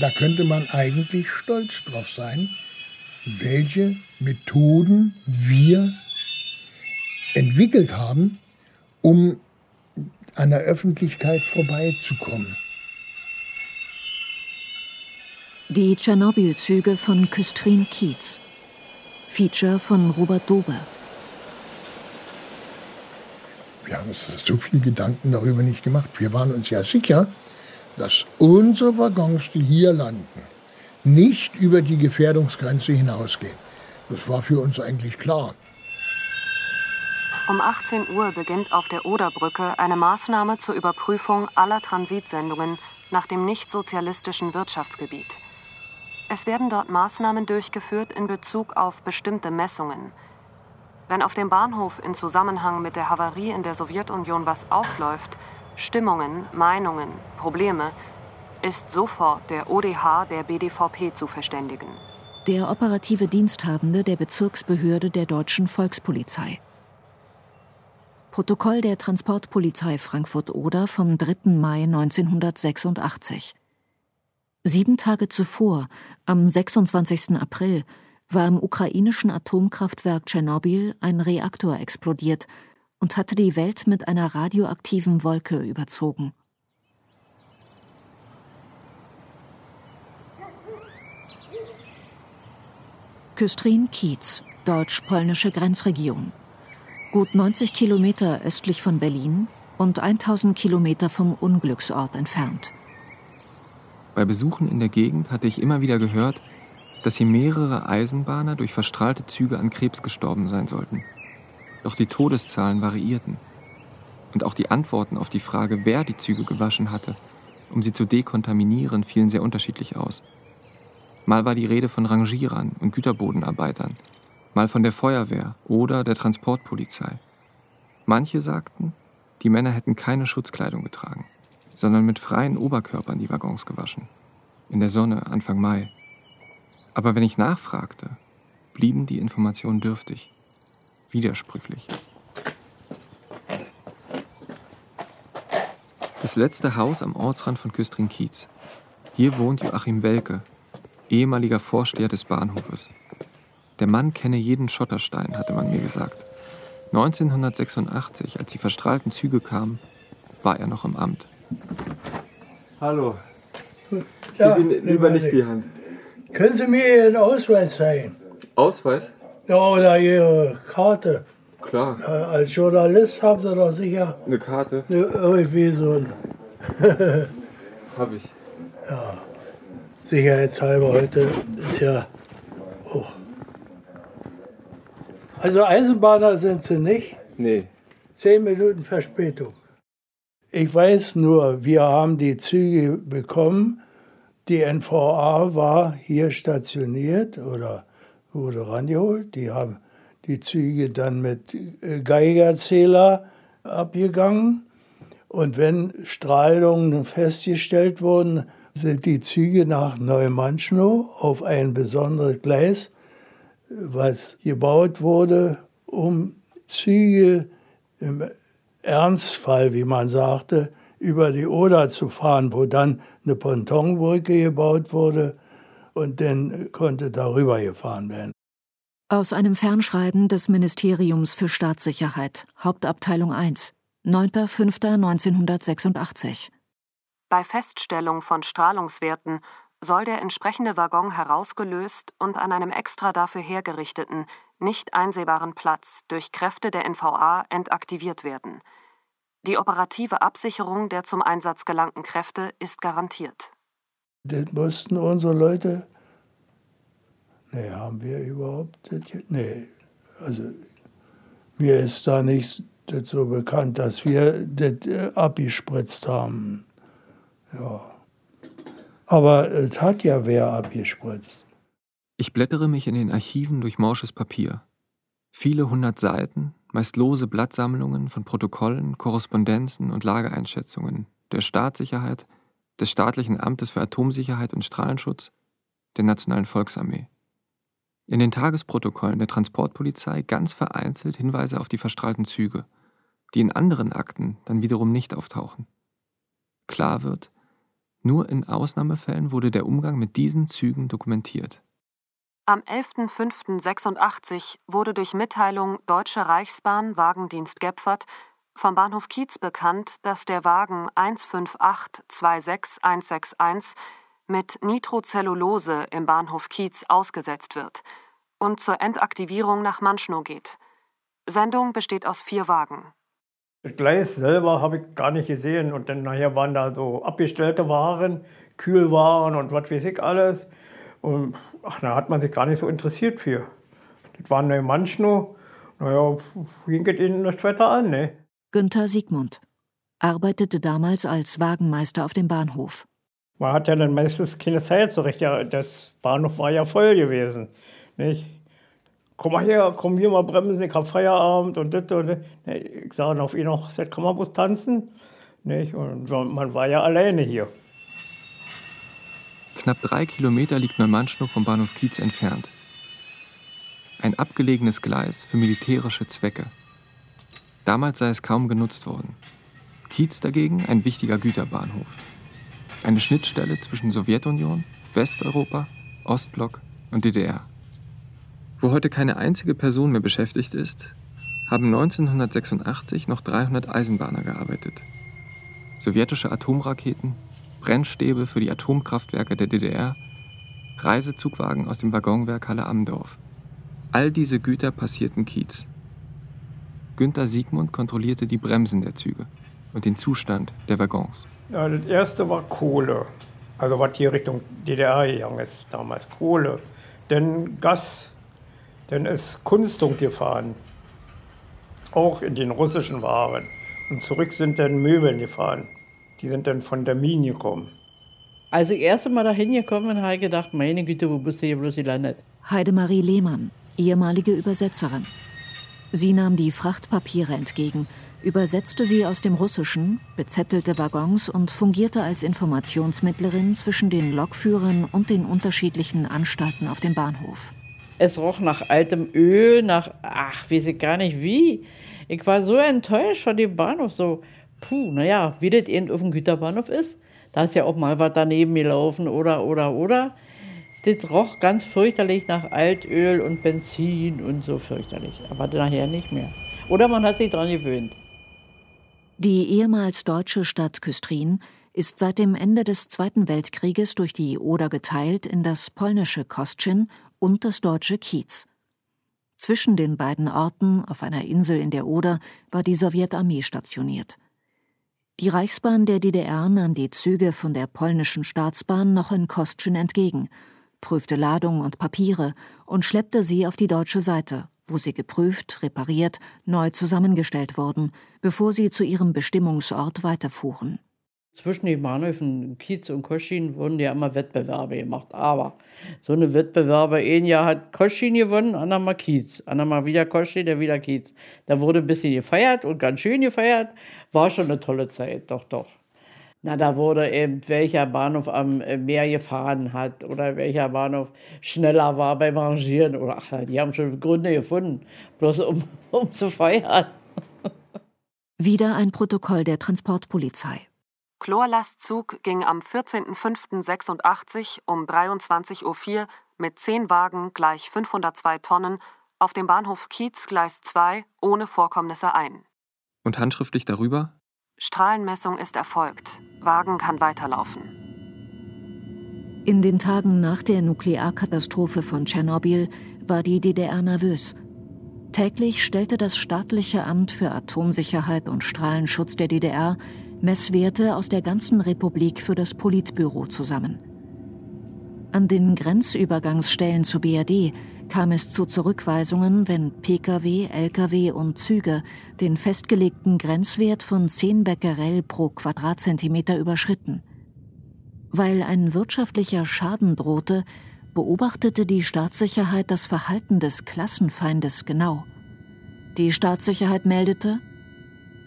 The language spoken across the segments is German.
da könnte man eigentlich stolz drauf sein, welche Methoden wir entwickelt haben, um an der Öffentlichkeit vorbeizukommen. Die Tschernobyl-Züge von Küstrin Kietz. Feature von Robert Dober. Wir haben uns so viel Gedanken darüber nicht gemacht. Wir waren uns ja sicher, dass unsere Waggons, die hier landen, nicht über die Gefährdungsgrenze hinausgehen. Das war für uns eigentlich klar. Um 18 Uhr beginnt auf der Oderbrücke eine Maßnahme zur Überprüfung aller Transitsendungen nach dem nicht-sozialistischen Wirtschaftsgebiet. Es werden dort Maßnahmen durchgeführt in Bezug auf bestimmte Messungen. Wenn auf dem Bahnhof in Zusammenhang mit der Havarie in der Sowjetunion was aufläuft, Stimmungen, Meinungen, Probleme, ist sofort der ODH der BDVP zu verständigen. Der operative Diensthabende der Bezirksbehörde der Deutschen Volkspolizei. Protokoll der Transportpolizei Frankfurt-Oder vom 3. Mai 1986. Sieben Tage zuvor, am 26. April, war im ukrainischen Atomkraftwerk Tschernobyl ein Reaktor explodiert und hatte die Welt mit einer radioaktiven Wolke überzogen. Küstrin Kiez, deutsch-polnische Grenzregion. Gut 90 Kilometer östlich von Berlin und 1000 Kilometer vom Unglücksort entfernt. Bei Besuchen in der Gegend hatte ich immer wieder gehört, dass hier mehrere Eisenbahner durch verstrahlte Züge an Krebs gestorben sein sollten. Doch die Todeszahlen variierten. Und auch die Antworten auf die Frage, wer die Züge gewaschen hatte, um sie zu dekontaminieren, fielen sehr unterschiedlich aus. Mal war die Rede von Rangierern und Güterbodenarbeitern, mal von der Feuerwehr oder der Transportpolizei. Manche sagten, die Männer hätten keine Schutzkleidung getragen sondern mit freien Oberkörpern die Waggons gewaschen. In der Sonne Anfang Mai. Aber wenn ich nachfragte, blieben die Informationen dürftig, widersprüchlich. Das letzte Haus am Ortsrand von Küstrin-Kiez. Hier wohnt Joachim Welke, ehemaliger Vorsteher des Bahnhofes. Der Mann kenne jeden Schotterstein, hatte man mir gesagt. 1986, als die verstrahlten Züge kamen, war er noch im Amt. Hallo. Ja, Gib Ihnen lieber nicht die Hand. Können Sie mir Ihren Ausweis zeigen? Ausweis? Ja, oder Ihre Karte. Klar. Ja, als Journalist haben Sie doch sicher. Eine Karte? Ne, irgendwie so ein. Hab ich. Ja. Sicherheitshalber heute ist ja auch. Also Eisenbahner sind Sie nicht? Nee. Zehn Minuten Verspätung. Ich weiß nur, wir haben die Züge bekommen. Die NVA war hier stationiert oder wurde rangeholt. Die haben die Züge dann mit äh, Geigerzähler abgegangen. Und wenn Strahlungen festgestellt wurden, sind die Züge nach Neumannschnow auf ein besonderes Gleis, was gebaut wurde, um Züge im Ernstfall, wie man sagte, über die Oder zu fahren, wo dann eine Pontonbrücke gebaut wurde und dann konnte darüber gefahren werden. Aus einem Fernschreiben des Ministeriums für Staatssicherheit, Hauptabteilung 1, 9.05.1986. Bei Feststellung von Strahlungswerten soll der entsprechende Waggon herausgelöst und an einem extra dafür hergerichteten, nicht einsehbaren Platz durch Kräfte der NVA entaktiviert werden. Die operative Absicherung der zum Einsatz gelangten Kräfte ist garantiert. Das mussten unsere Leute. Nee, haben wir überhaupt? Nee, also mir ist da nicht das so bekannt, dass wir das äh, abgespritzt haben. Ja. Aber es hat ja wer abgespritzt. Ich blättere mich in den Archiven durch morsches Papier. Viele hundert Seiten, meist lose Blattsammlungen von Protokollen, Korrespondenzen und Lageeinschätzungen der Staatssicherheit, des Staatlichen Amtes für Atomsicherheit und Strahlenschutz, der Nationalen Volksarmee. In den Tagesprotokollen der Transportpolizei ganz vereinzelt Hinweise auf die verstrahlten Züge, die in anderen Akten dann wiederum nicht auftauchen. Klar wird, Nur in Ausnahmefällen wurde der Umgang mit diesen Zügen dokumentiert. Am 11.05.86 wurde durch Mitteilung Deutsche Reichsbahn Wagendienst Gepfert vom Bahnhof Kiez bekannt, dass der Wagen 15826161 mit Nitrocellulose im Bahnhof Kiez ausgesetzt wird und zur Entaktivierung nach Manschnow geht. Sendung besteht aus vier Wagen. Das Gleis selber habe ich gar nicht gesehen und dann nachher waren da so abgestellte Waren, Kühlwaren und was weiß ich alles. Und ach, da hat man sich gar nicht so interessiert für. Das waren eine Manschno. Naja, wie geht Ihnen das Wetter an, ne? Günther Siegmund arbeitete damals als Wagenmeister auf dem Bahnhof. Man hat ja dann meistens keine Zeit so recht. Ja, das Bahnhof war ja voll gewesen. Nicht? Komm mal her, komm hier mal bremsen, ich hab Feierabend und das und das. Ich sage, auf ihn noch, kann man bloß tanzen. Nicht? Und man war ja alleine hier. Knapp drei Kilometer liegt Neumannschnow vom Bahnhof Kiez entfernt. Ein abgelegenes Gleis für militärische Zwecke. Damals sei es kaum genutzt worden. Kiez dagegen ein wichtiger Güterbahnhof. Eine Schnittstelle zwischen Sowjetunion, Westeuropa, Ostblock und DDR. Wo heute keine einzige Person mehr beschäftigt ist, haben 1986 noch 300 Eisenbahner gearbeitet. Sowjetische Atomraketen, Brennstäbe für die Atomkraftwerke der DDR, Reisezugwagen aus dem Waggonwerk Halle Amdorf. All diese Güter passierten Kiez. Günther Siegmund kontrollierte die Bremsen der Züge und den Zustand der Waggons. Ja, das erste war Kohle. Also was hier Richtung DDR gegangen ist damals. Kohle. Dann Gas. Dann ist Kunstdunk gefahren. Auch in den russischen Waren. Und zurück sind dann Möbeln gefahren. Die sind dann von der Mine gekommen. Als ich erst einmal da hingekommen bin, habe ich gedacht, meine Güte, wo bist du hier bloß gelandet? Heidemarie Lehmann, ehemalige Übersetzerin. Sie nahm die Frachtpapiere entgegen, übersetzte sie aus dem Russischen, bezettelte Waggons und fungierte als Informationsmittlerin zwischen den Lokführern und den unterschiedlichen Anstalten auf dem Bahnhof. Es roch nach altem Öl, nach, ach, weiß ich gar nicht wie. Ich war so enttäuscht von dem Bahnhof, so, puh, naja, wie das eben auf dem Güterbahnhof ist. Da ist ja auch mal was daneben gelaufen oder, oder, oder. Das roch ganz fürchterlich nach Altöl und Benzin und so fürchterlich. Aber nachher nicht mehr. Oder man hat sich daran gewöhnt. Die ehemals deutsche Stadt Küstrin ist seit dem Ende des Zweiten Weltkrieges durch die Oder geteilt in das polnische Kostschin und das deutsche Kiez. Zwischen den beiden Orten auf einer Insel in der Oder war die Sowjetarmee stationiert. Die Reichsbahn der DDR nahm die Züge von der polnischen Staatsbahn noch in Kostschin entgegen, prüfte Ladung und Papiere und schleppte sie auf die deutsche Seite, wo sie geprüft, repariert, neu zusammengestellt wurden, bevor sie zu ihrem Bestimmungsort weiterfuhren. Zwischen den Bahnhöfen Kiez und Koschin wurden ja immer Wettbewerbe gemacht. Aber so eine Wettbewerbe, ein Jahr hat Koschin gewonnen, andermal Kiez. Andermal wieder Koschin, der wieder Kiez. Da wurde ein bisschen gefeiert und ganz schön gefeiert. War schon eine tolle Zeit, doch, doch. Na, da wurde eben, welcher Bahnhof am Meer gefahren hat oder welcher Bahnhof schneller war beim Rangieren. Oder, ach, die haben schon Gründe gefunden, bloß um, um zu feiern. Wieder ein Protokoll der Transportpolizei. Chlorlastzug ging am 14.05.86 um 23.04 Uhr mit 10 Wagen gleich 502 Tonnen auf dem Bahnhof Kiez Gleis 2 ohne Vorkommnisse ein. Und handschriftlich darüber? Strahlenmessung ist erfolgt. Wagen kann weiterlaufen. In den Tagen nach der Nuklearkatastrophe von Tschernobyl war die DDR nervös. Täglich stellte das staatliche Amt für Atomsicherheit und Strahlenschutz der DDR Messwerte aus der ganzen Republik für das Politbüro zusammen. An den Grenzübergangsstellen zur BRD kam es zu Zurückweisungen, wenn Pkw, Lkw und Züge den festgelegten Grenzwert von 10 Becquerel pro Quadratzentimeter überschritten. Weil ein wirtschaftlicher Schaden drohte, beobachtete die Staatssicherheit das Verhalten des Klassenfeindes genau. Die Staatssicherheit meldete,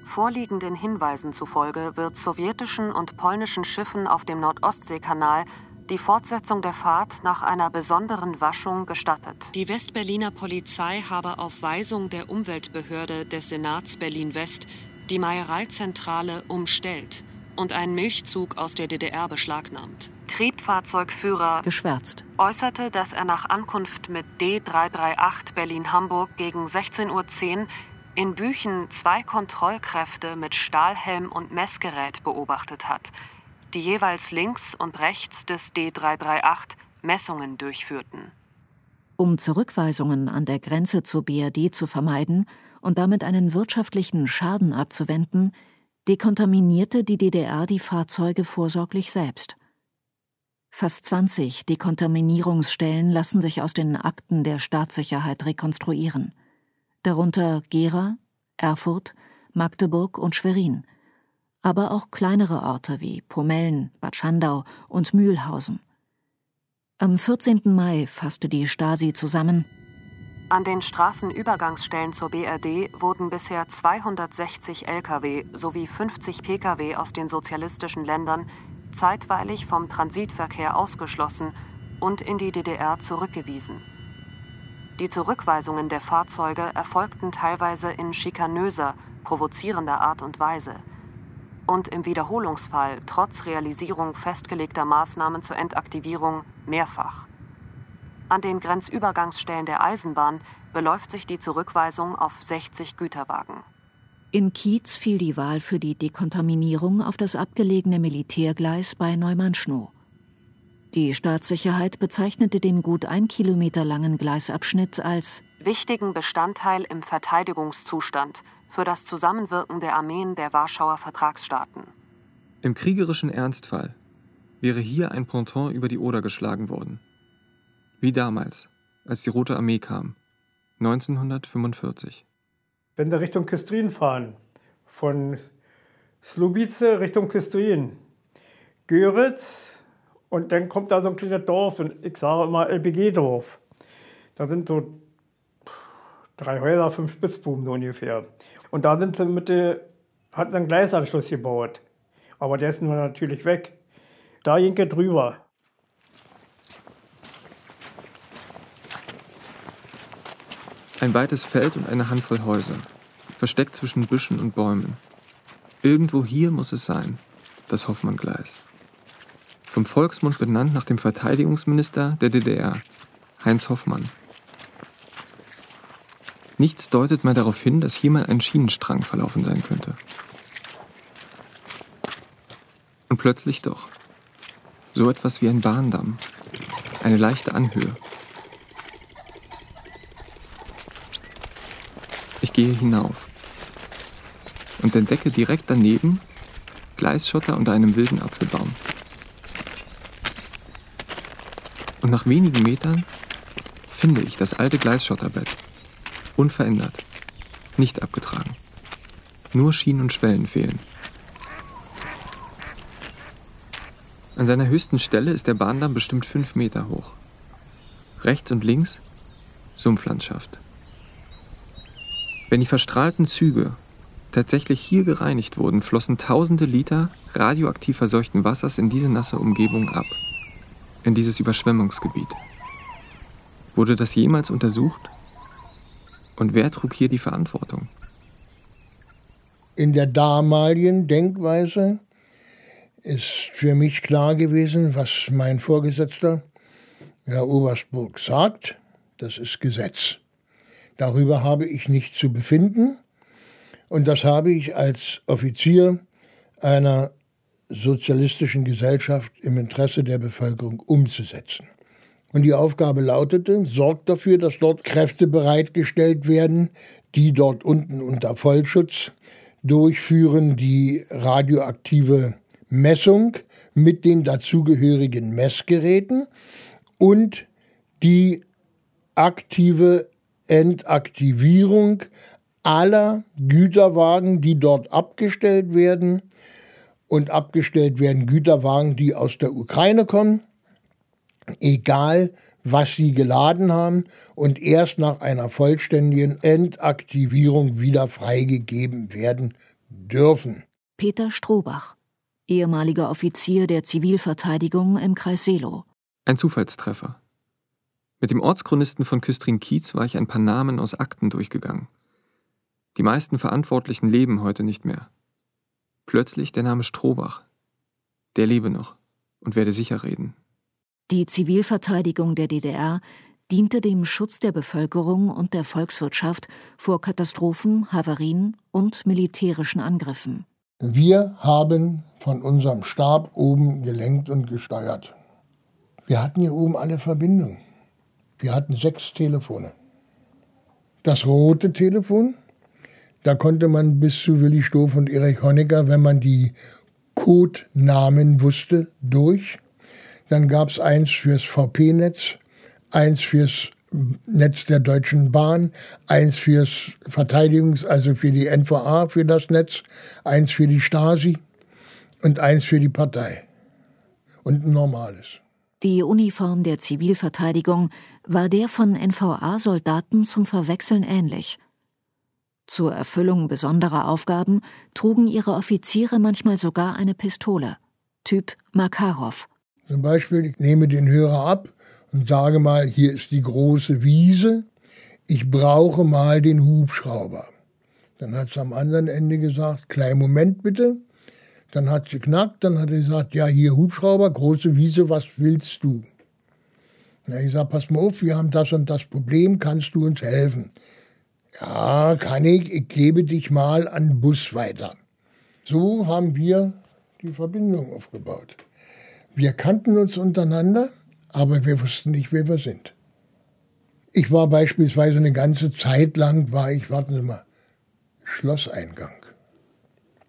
Vorliegenden Hinweisen zufolge wird sowjetischen und polnischen Schiffen auf dem Nordostseekanal die Fortsetzung der Fahrt nach einer besonderen Waschung gestattet. Die Westberliner Polizei habe auf Weisung der Umweltbehörde des Senats Berlin-West die Meiereizentrale umstellt und einen Milchzug aus der DDR beschlagnahmt. Triebfahrzeugführer geschwärzt äußerte, dass er nach Ankunft mit D338 Berlin-Hamburg gegen 16.10 Uhr in Büchen zwei Kontrollkräfte mit Stahlhelm und Messgerät beobachtet hat, die jeweils links und rechts des D338 Messungen durchführten. Um Zurückweisungen an der Grenze zur BRD zu vermeiden und damit einen wirtschaftlichen Schaden abzuwenden, dekontaminierte die DDR die Fahrzeuge vorsorglich selbst. Fast 20 Dekontaminierungsstellen lassen sich aus den Akten der Staatssicherheit rekonstruieren, darunter Gera, Erfurt, Magdeburg und Schwerin, aber auch kleinere Orte wie Pomellen, Bad Schandau und Mühlhausen. Am 14. Mai fasste die Stasi zusammen. An den Straßenübergangsstellen zur BRD wurden bisher 260 Lkw sowie 50 Pkw aus den sozialistischen Ländern zeitweilig vom Transitverkehr ausgeschlossen und in die DDR zurückgewiesen. Die Zurückweisungen der Fahrzeuge erfolgten teilweise in schikanöser, provozierender Art und Weise und im Wiederholungsfall trotz Realisierung festgelegter Maßnahmen zur Entaktivierung mehrfach. An den Grenzübergangsstellen der Eisenbahn beläuft sich die Zurückweisung auf 60 Güterwagen. In Kiez fiel die Wahl für die Dekontaminierung auf das abgelegene Militärgleis bei Neumannschnow. Die Staatssicherheit bezeichnete den gut ein Kilometer langen Gleisabschnitt als wichtigen Bestandteil im Verteidigungszustand – für das Zusammenwirken der Armeen der Warschauer Vertragsstaaten. Im kriegerischen Ernstfall wäre hier ein Ponton über die Oder geschlagen worden. Wie damals, als die Rote Armee kam, 1945. Wenn wir Richtung Küstrin fahren, von Slubice Richtung Küstrin, Göritz und dann kommt da so ein kleines Dorf, und ich sage immer LBG-Dorf. Da sind so drei Häuser, fünf Spitzbuben so ungefähr. Und da sind sie mit der, hat einen Gleisanschluss gebaut. Aber der ist nun natürlich weg. Da ging er drüber. Ein weites Feld und eine Handvoll Häuser, versteckt zwischen Büschen und Bäumen. Irgendwo hier muss es sein, das Hoffmann-Gleis. Vom Volksmund benannt nach dem Verteidigungsminister der DDR, Heinz Hoffmann. Nichts deutet mal darauf hin, dass hier mal ein Schienenstrang verlaufen sein könnte. Und plötzlich doch. So etwas wie ein Bahndamm. Eine leichte Anhöhe. Ich gehe hinauf und entdecke direkt daneben Gleisschotter unter einem wilden Apfelbaum. Und nach wenigen Metern finde ich das alte Gleisschotterbett. Unverändert. Nicht abgetragen. Nur Schienen und Schwellen fehlen. An seiner höchsten Stelle ist der Bahndamm bestimmt fünf Meter hoch. Rechts und links Sumpflandschaft. Wenn die verstrahlten Züge tatsächlich hier gereinigt wurden, flossen tausende Liter radioaktiv verseuchten Wassers in diese nasse Umgebung ab. In dieses Überschwemmungsgebiet. Wurde das jemals untersucht? Und wer trug hier die Verantwortung? In der damaligen Denkweise ist für mich klar gewesen, was mein Vorgesetzter, Herr Oberstburg, sagt. Das ist Gesetz. Darüber habe ich nicht zu befinden. Und das habe ich als Offizier einer sozialistischen Gesellschaft im Interesse der Bevölkerung umzusetzen. Und die Aufgabe lautete, sorgt dafür, dass dort Kräfte bereitgestellt werden, die dort unten unter Vollschutz durchführen die radioaktive Messung mit den dazugehörigen Messgeräten und die aktive Entaktivierung aller Güterwagen, die dort abgestellt werden. Und abgestellt werden Güterwagen, die aus der Ukraine kommen egal was sie geladen haben und erst nach einer vollständigen Entaktivierung wieder freigegeben werden dürfen. Peter Strohbach, ehemaliger Offizier der Zivilverteidigung im Kreis Seelow. Ein Zufallstreffer. Mit dem Ortschronisten von Küstrin-Kiez war ich ein paar Namen aus Akten durchgegangen. Die meisten Verantwortlichen leben heute nicht mehr. Plötzlich der Name Strohbach, der lebe noch und werde sicher reden. Die Zivilverteidigung der DDR diente dem Schutz der Bevölkerung und der Volkswirtschaft vor Katastrophen, Havarien und militärischen Angriffen. Wir haben von unserem Stab oben gelenkt und gesteuert. Wir hatten hier oben alle Verbindungen. Wir hatten sechs Telefone. Das rote Telefon, da konnte man bis zu Willi Stoff und Erich Honecker, wenn man die Codenamen wusste, durch. Dann gab es eins fürs VP-Netz, eins fürs Netz der Deutschen Bahn, eins fürs Verteidigungs-, also für die NVA, für das Netz, eins für die Stasi und eins für die Partei. Und ein normales. Die Uniform der Zivilverteidigung war der von NVA-Soldaten zum Verwechseln ähnlich. Zur Erfüllung besonderer Aufgaben trugen ihre Offiziere manchmal sogar eine Pistole, Typ Makarov. Zum Beispiel, ich nehme den Hörer ab und sage mal, hier ist die große Wiese, ich brauche mal den Hubschrauber. Dann hat sie am anderen Ende gesagt, kleinen Moment bitte. Dann hat sie knackt, dann hat sie gesagt, ja, hier Hubschrauber, große Wiese, was willst du? Na, ich sage, pass mal auf, wir haben das und das Problem, kannst du uns helfen? Ja, kann ich, ich gebe dich mal an Bus weiter. So haben wir die Verbindung aufgebaut. Wir kannten uns untereinander, aber wir wussten nicht, wer wir sind. Ich war beispielsweise eine ganze Zeit lang, war ich, warten Sie mal, Schlosseingang.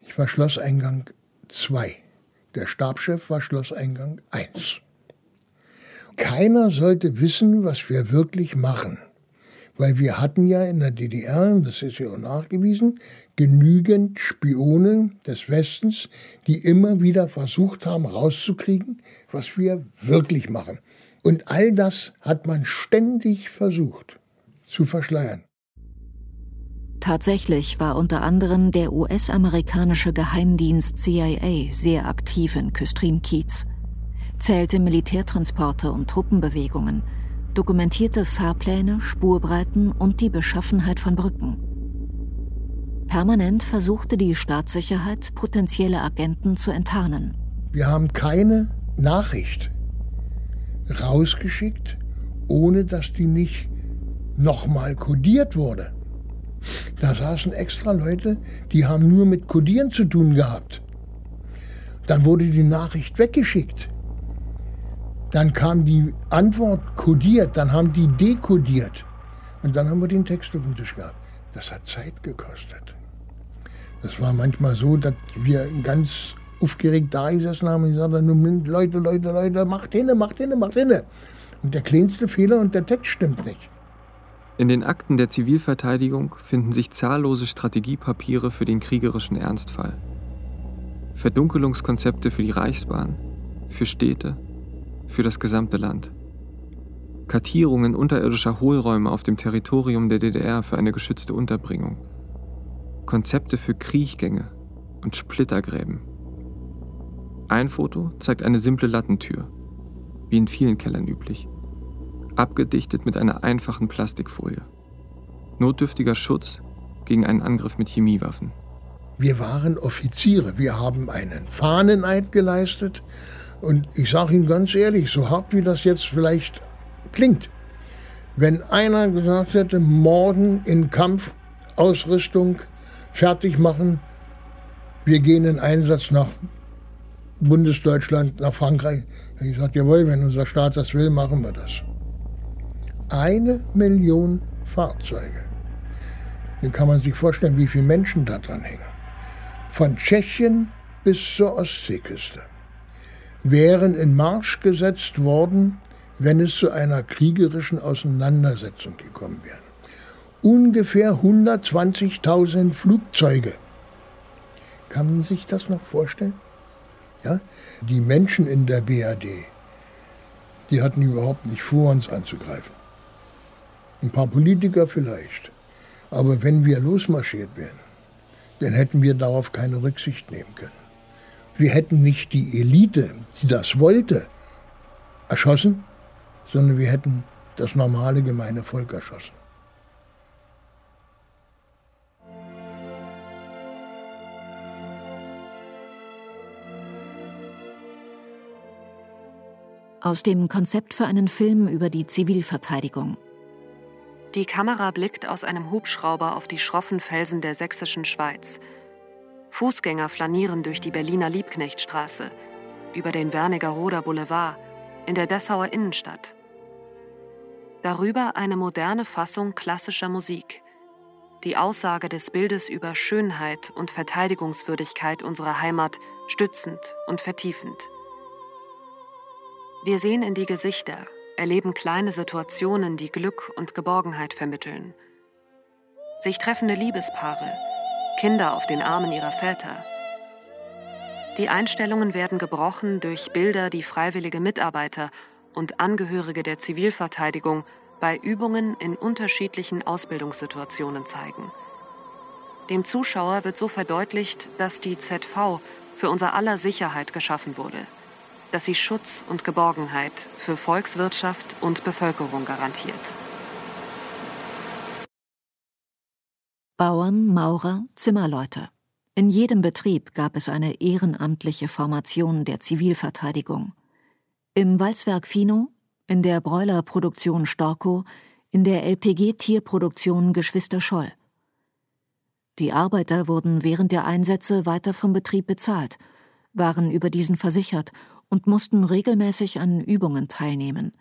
Ich war Schlosseingang 2. Der Stabschef war Schlosseingang 1. Keiner sollte wissen, was wir wirklich machen. Weil wir hatten ja in der DDR, das ist ja auch nachgewiesen, genügend Spione des Westens, die immer wieder versucht haben rauszukriegen, was wir wirklich machen. Und all das hat man ständig versucht zu verschleiern. Tatsächlich war unter anderem der US-amerikanische Geheimdienst CIA sehr aktiv in Küstrin-Kiez, zählte Militärtransporte und Truppenbewegungen, dokumentierte Fahrpläne, Spurbreiten und die Beschaffenheit von Brücken. Permanent versuchte die Staatssicherheit, potenzielle Agenten zu enttarnen. Wir haben keine Nachricht rausgeschickt, ohne dass die nicht nochmal kodiert wurde. Da saßen extra Leute, die haben nur mit Codieren zu tun gehabt. Dann wurde die Nachricht weggeschickt. Dann kam die Antwort kodiert, dann haben die dekodiert. Und dann haben wir den Text auf dem Tisch gehabt. Das hat Zeit gekostet. Das war manchmal so, dass wir ganz aufgeregt da gesessen haben und gesagt haben, Leute, Leute, Leute, macht hinne, macht hinne, macht hinne. Und der kleinste Fehler und der Text stimmt nicht. In den Akten der Zivilverteidigung finden sich zahllose Strategiepapiere für den kriegerischen Ernstfall. Verdunkelungskonzepte für die Reichsbahn, für Städte, für das gesamte Land. Kartierungen unterirdischer Hohlräume auf dem Territorium der DDR für eine geschützte Unterbringung. Konzepte für Kriechgänge und Splittergräben. Ein Foto zeigt eine simple Lattentür, wie in vielen Kellern üblich abgedichtet mit einer einfachen Plastikfolie. Notdürftiger Schutz gegen einen Angriff mit Chemiewaffen. Wir waren Offiziere, wir haben einen Fahneneid geleistet und ich sage Ihnen ganz ehrlich, so hart wie das jetzt vielleicht klingt, wenn einer gesagt hätte, morgen in Kampfausrüstung fertig machen, wir gehen in Einsatz nach Bundesdeutschland, nach Frankreich, ich gesagt, jawohl, wenn unser Staat das will, machen wir das eine Million Fahrzeuge. Dann kann man sich vorstellen, wie viele Menschen da dran hängen. Von Tschechien bis zur Ostseeküste wären in Marsch gesetzt worden, wenn es zu einer kriegerischen Auseinandersetzung gekommen wäre. Ungefähr 120.000 Flugzeuge. Kann man sich das noch vorstellen? Ja? Die Menschen in der BRD, die hatten überhaupt nicht vor, uns anzugreifen. Ein paar Politiker vielleicht. Aber wenn wir losmarschiert wären, dann hätten wir darauf keine Rücksicht nehmen können. Wir hätten nicht die Elite, die das wollte, erschossen, sondern wir hätten das normale gemeine Volk erschossen. Aus dem Konzept für einen Film über die Zivilverteidigung. Die Kamera blickt aus einem Hubschrauber auf die schroffen Felsen der sächsischen Schweiz. Fußgänger flanieren durch die Berliner Liebknechtstraße, über den Wernigerroder Boulevard, in der Dessauer Innenstadt. Darüber eine moderne Fassung klassischer Musik. Die Aussage des Bildes über Schönheit und Verteidigungswürdigkeit unserer Heimat stützend und vertiefend. Wir sehen in die Gesichter, erleben kleine Situationen, die Glück und Geborgenheit vermitteln. Sich treffende Liebespaare, Kinder auf den Armen ihrer Väter. Die Einstellungen werden gebrochen durch Bilder, die freiwillige Mitarbeiter und Angehörige der Zivilverteidigung bei Übungen in unterschiedlichen Ausbildungssituationen zeigen. Dem Zuschauer wird so verdeutlicht, dass die ZV für unser aller Sicherheit geschaffen wurde, dass sie Schutz und Geborgenheit für Volkswirtschaft und Bevölkerung garantiert. Bauern, Maurer, Zimmerleute. In jedem Betrieb gab es eine ehrenamtliche Formation der Zivilverteidigung. Im Walzwerk Fino, in der Bräulerproduktion Storkow, in der LPG-Tierproduktion Geschwister Scholl. Die Arbeiter wurden während der Einsätze weiter vom Betrieb bezahlt, waren über diesen versichert und mussten regelmäßig an Übungen teilnehmen.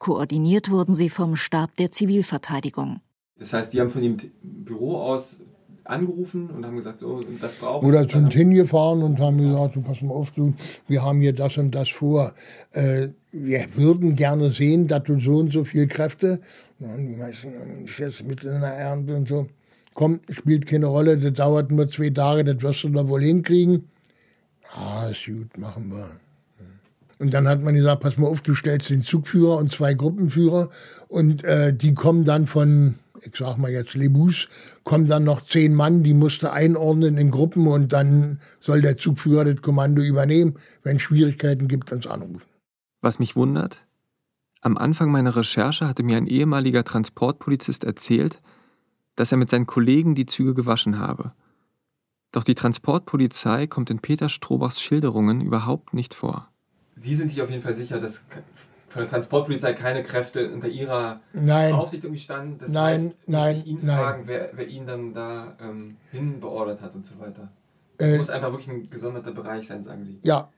Koordiniert wurden sie vom Stab der Zivilverteidigung. Das heißt, die haben von dem Büro aus angerufen und haben gesagt, so, das brauchen Oder sind hingefahren und haben gesagt, so, pass mal auf, du, wir haben hier das und das vor. Äh, wir würden gerne sehen, dass du so und so viel Kräfte, na, die meisten jetzt mit in der Ernte und so, komm, spielt keine Rolle, das dauert nur zwei Tage, das wirst du da wohl hinkriegen. Ah, ist gut, machen wir. Und dann hat man gesagt, pass mal auf, du stellst den Zugführer und zwei Gruppenführer und äh, die kommen dann von ich sag mal jetzt Lebus, kommen dann noch zehn Mann, die musste einordnen in Gruppen und dann soll der Zugführer das Kommando übernehmen. Wenn es Schwierigkeiten gibt, uns anrufen. Was mich wundert, am Anfang meiner Recherche hatte mir ein ehemaliger Transportpolizist erzählt, dass er mit seinen Kollegen die Züge gewaschen habe. Doch die Transportpolizei kommt in Peter Strohbachs Schilderungen überhaupt nicht vor. Sie sind sich auf jeden Fall sicher, dass von der Transportpolizei keine Kräfte unter ihrer nein. Aufsicht irgendwie standen. Das nein, heißt, nein, ich ihn nein. fragen, wer, wer ihn dann da ähm, hinbeordert hat und so weiter. Das äh, muss einfach wirklich ein gesonderter Bereich sein, sagen Sie. Ja.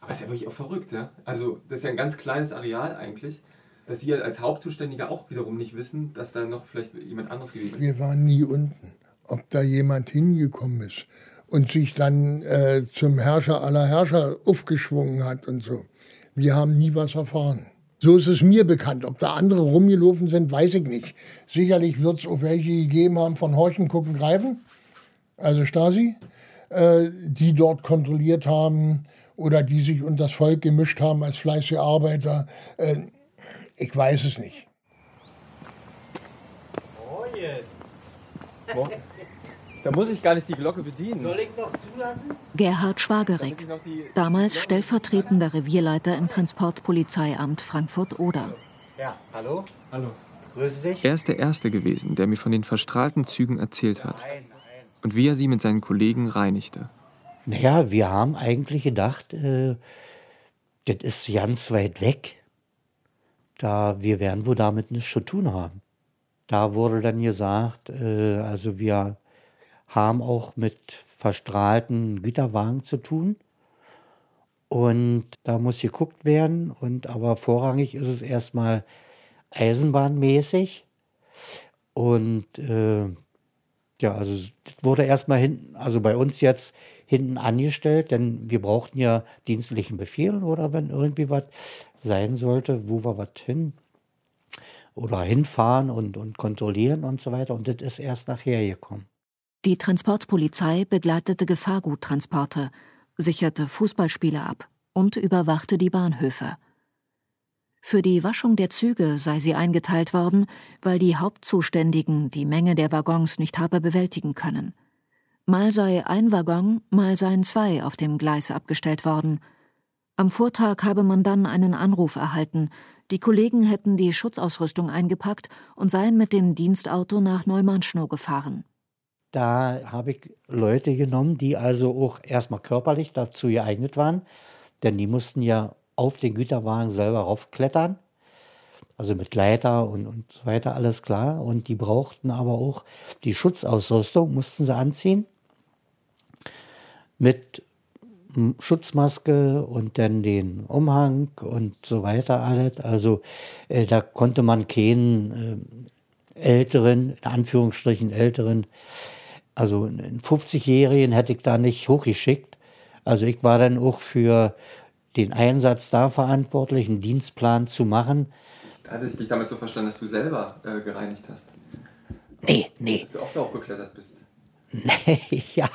Aber ist ja wirklich auch verrückt, ja? Also, das ist ja ein ganz kleines Areal eigentlich, dass Sie als Hauptzuständiger auch wiederum nicht wissen, dass da noch vielleicht jemand anderes gewesen ist. Wir waren nie unten. Ob da jemand hingekommen ist und sich dann äh, zum Herrscher aller Herrscher aufgeschwungen hat und so. Wir haben nie was erfahren. So ist es mir bekannt. Ob da andere rumgelaufen sind, weiß ich nicht. Sicherlich wird es auch welche gegeben haben von Horchen, Gucken, Greifen, also Stasi, äh, die dort kontrolliert haben oder die sich unter das Volk gemischt haben als fleißige Arbeiter. Äh, ich weiß es nicht. Oh, jetzt. Da muss ich gar nicht die Glocke bedienen. Soll ich noch zulassen? Gerhard Schwagerig, damals stellvertretender Revierleiter im Transportpolizeiamt Frankfurt-Oder. Ja, hallo? Hallo. Grüße dich. Er ist der Erste gewesen, der mir von den verstrahlten Zügen erzählt hat. Und wie er sie mit seinen Kollegen reinigte. Naja, wir haben eigentlich gedacht, äh, das ist ganz weit weg. Da, wir werden wohl damit nichts zu tun haben. Da wurde dann gesagt, äh, also wir haben auch mit verstrahlten Güterwagen zu tun. Und da muss geguckt werden. Und aber vorrangig ist es erstmal eisenbahnmäßig. Und äh, ja, also das wurde erstmal hinten, also bei uns jetzt hinten angestellt, denn wir brauchten ja dienstlichen Befehl oder wenn irgendwie was sein sollte, wo wir was hin oder hinfahren und, und kontrollieren und so weiter. Und das ist erst nachher gekommen. Die Transportpolizei begleitete Gefahrguttransporte, sicherte Fußballspiele ab und überwachte die Bahnhöfe. Für die Waschung der Züge sei sie eingeteilt worden, weil die Hauptzuständigen die Menge der Waggons nicht habe bewältigen können. Mal sei ein Waggon, mal seien zwei auf dem Gleis abgestellt worden. Am Vortag habe man dann einen Anruf erhalten, die Kollegen hätten die Schutzausrüstung eingepackt und seien mit dem Dienstauto nach Neumannschnow gefahren. Da habe ich Leute genommen, die also auch erstmal körperlich dazu geeignet waren, denn die mussten ja auf den Güterwagen selber raufklettern. Also mit Leiter und, und so weiter, alles klar. Und die brauchten aber auch die Schutzausrüstung, mussten sie anziehen. Mit Schutzmaske und dann den Umhang und so weiter alles. Also äh, da konnte man keinen äh, älteren, in Anführungsstrichen älteren, also einen 50-Jährigen hätte ich da nicht hochgeschickt. Also ich war dann auch für den Einsatz da verantwortlich, einen Dienstplan zu machen. Hatte ich dich damit so verstanden, dass du selber äh, gereinigt hast? Nee, nee. Dass du auch da hochgeklettert bist? Nee, ja,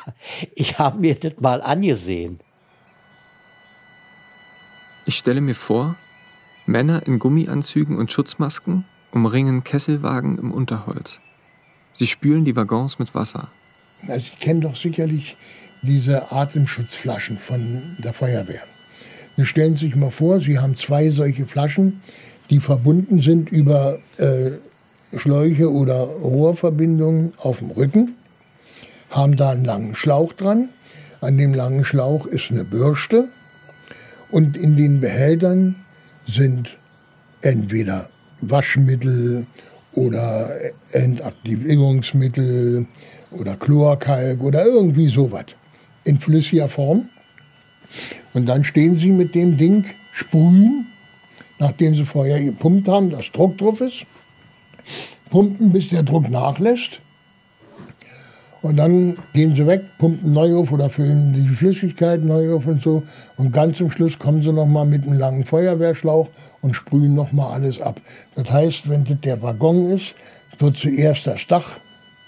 ich habe mir das mal angesehen. Ich stelle mir vor, Männer in Gummianzügen und Schutzmasken umringen Kesselwagen im Unterholz. Sie spülen die Waggons mit Wasser. Also Sie kennen doch sicherlich diese Atemschutzflaschen von der Feuerwehr. Sie stellen sich mal vor, Sie haben zwei solche Flaschen, die verbunden sind über äh, Schläuche oder Rohrverbindungen auf dem Rücken, haben da einen langen Schlauch dran. An dem langen Schlauch ist eine Bürste und in den Behältern sind entweder Waschmittel oder Entaktivierungsmittel oder Chlorkalk oder irgendwie sowas in flüssiger Form. Und dann stehen sie mit dem Ding, sprühen, nachdem sie vorher gepumpt haben, dass Druck drauf ist, pumpen, bis der Druck nachlässt. Und dann gehen sie weg, pumpen neu auf oder füllen die Flüssigkeit neu auf und so. Und ganz zum Schluss kommen sie nochmal mit einem langen Feuerwehrschlauch und sprühen nochmal alles ab. Das heißt, wenn das der Waggon ist, wird zuerst das Dach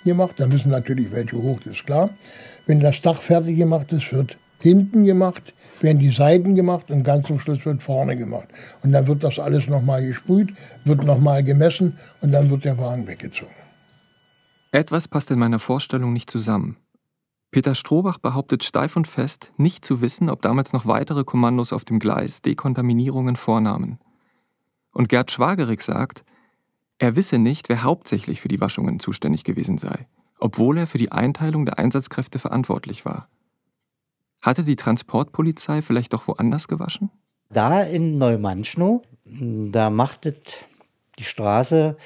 gemacht. Da müssen natürlich welche hoch, das ist klar. Wenn das Dach fertig gemacht ist, wird hinten gemacht, werden die Seiten gemacht und ganz zum Schluss wird vorne gemacht. Und dann wird das alles nochmal gesprüht, wird nochmal gemessen und dann wird der Wagen weggezogen. Etwas passt in meiner Vorstellung nicht zusammen. Peter Strohbach behauptet steif und fest, nicht zu wissen, ob damals noch weitere Kommandos auf dem Gleis Dekontaminierungen vornahmen. Und Gerd Schwagerig sagt, er wisse nicht, wer hauptsächlich für die Waschungen zuständig gewesen sei, obwohl er für die Einteilung der Einsatzkräfte verantwortlich war. Hatte die Transportpolizei vielleicht doch woanders gewaschen? Da in Neumannschnow, da macht die Straße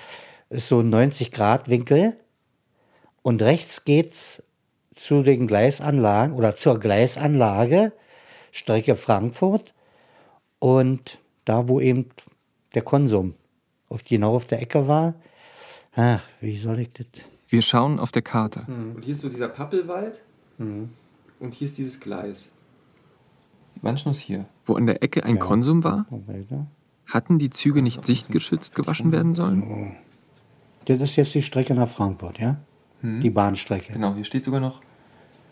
so ein 90 Grad Winkel und rechts geht's zu den Gleisanlagen oder zur Gleisanlage Strecke Frankfurt und da wo eben der Konsum auf genau auf der Ecke war. Ach, wie soll ich das? Wir schauen auf der Karte. Mhm. Und hier ist so dieser Pappelwald Mhm. und hier ist dieses Gleis. Manchmal ist hier. Wo an der Ecke ein Ja. Konsum war, hatten die Züge nicht sichtgeschützt gewaschen werden sollen? Das ist jetzt die Strecke nach Frankfurt, ja? Mhm. Die Bahnstrecke. Genau, hier steht sogar noch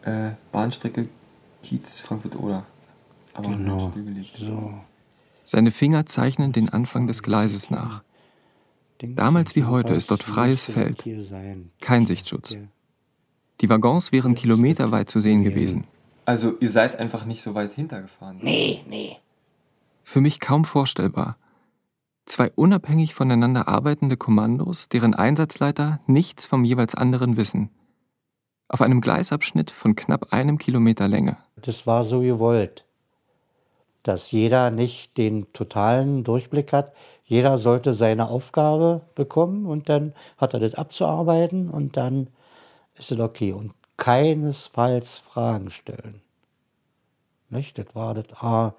äh, Bahnstrecke Kiez Frankfurt-Oder. Aber Genau. So. Seine Finger zeichnen den Anfang des Gleises nach. Damals wie heute ist dort freies Feld. Kein Sichtschutz. Die Waggons wären kilometerweit zu sehen gewesen. Also ihr seid einfach nicht so weit hintergefahren. Nee, nee. Für mich kaum vorstellbar. Zwei unabhängig voneinander arbeitende Kommandos, deren Einsatzleiter nichts vom jeweils anderen wissen. Auf einem Gleisabschnitt von knapp einem Kilometer Länge. Das war so gewollt, dass jeder nicht den totalen Durchblick hat. Jeder sollte seine Aufgabe bekommen und dann hat er das abzuarbeiten und dann ist es okay. Und keinesfalls Fragen stellen. Nicht? Das war das A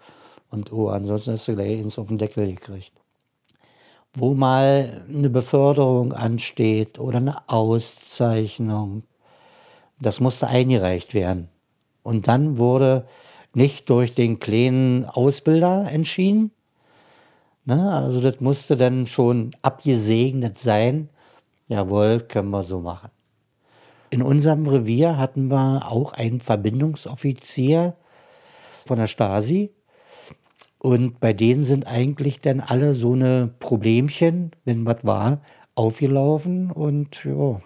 und O. Ansonsten hast du gleich ins auf den Deckel gekriegt. Wo mal eine Beförderung ansteht oder eine Auszeichnung, das musste eingereicht werden. Und dann wurde nicht durch den kleinen Ausbilder entschieden. Ne? Also das musste dann schon abgesegnet sein. Jawohl, können wir so machen. In unserem Revier hatten wir auch einen Verbindungsoffizier von der Stasi. Und bei denen sind eigentlich dann alle so eine Problemchen, wenn was war, aufgelaufen. Und ja,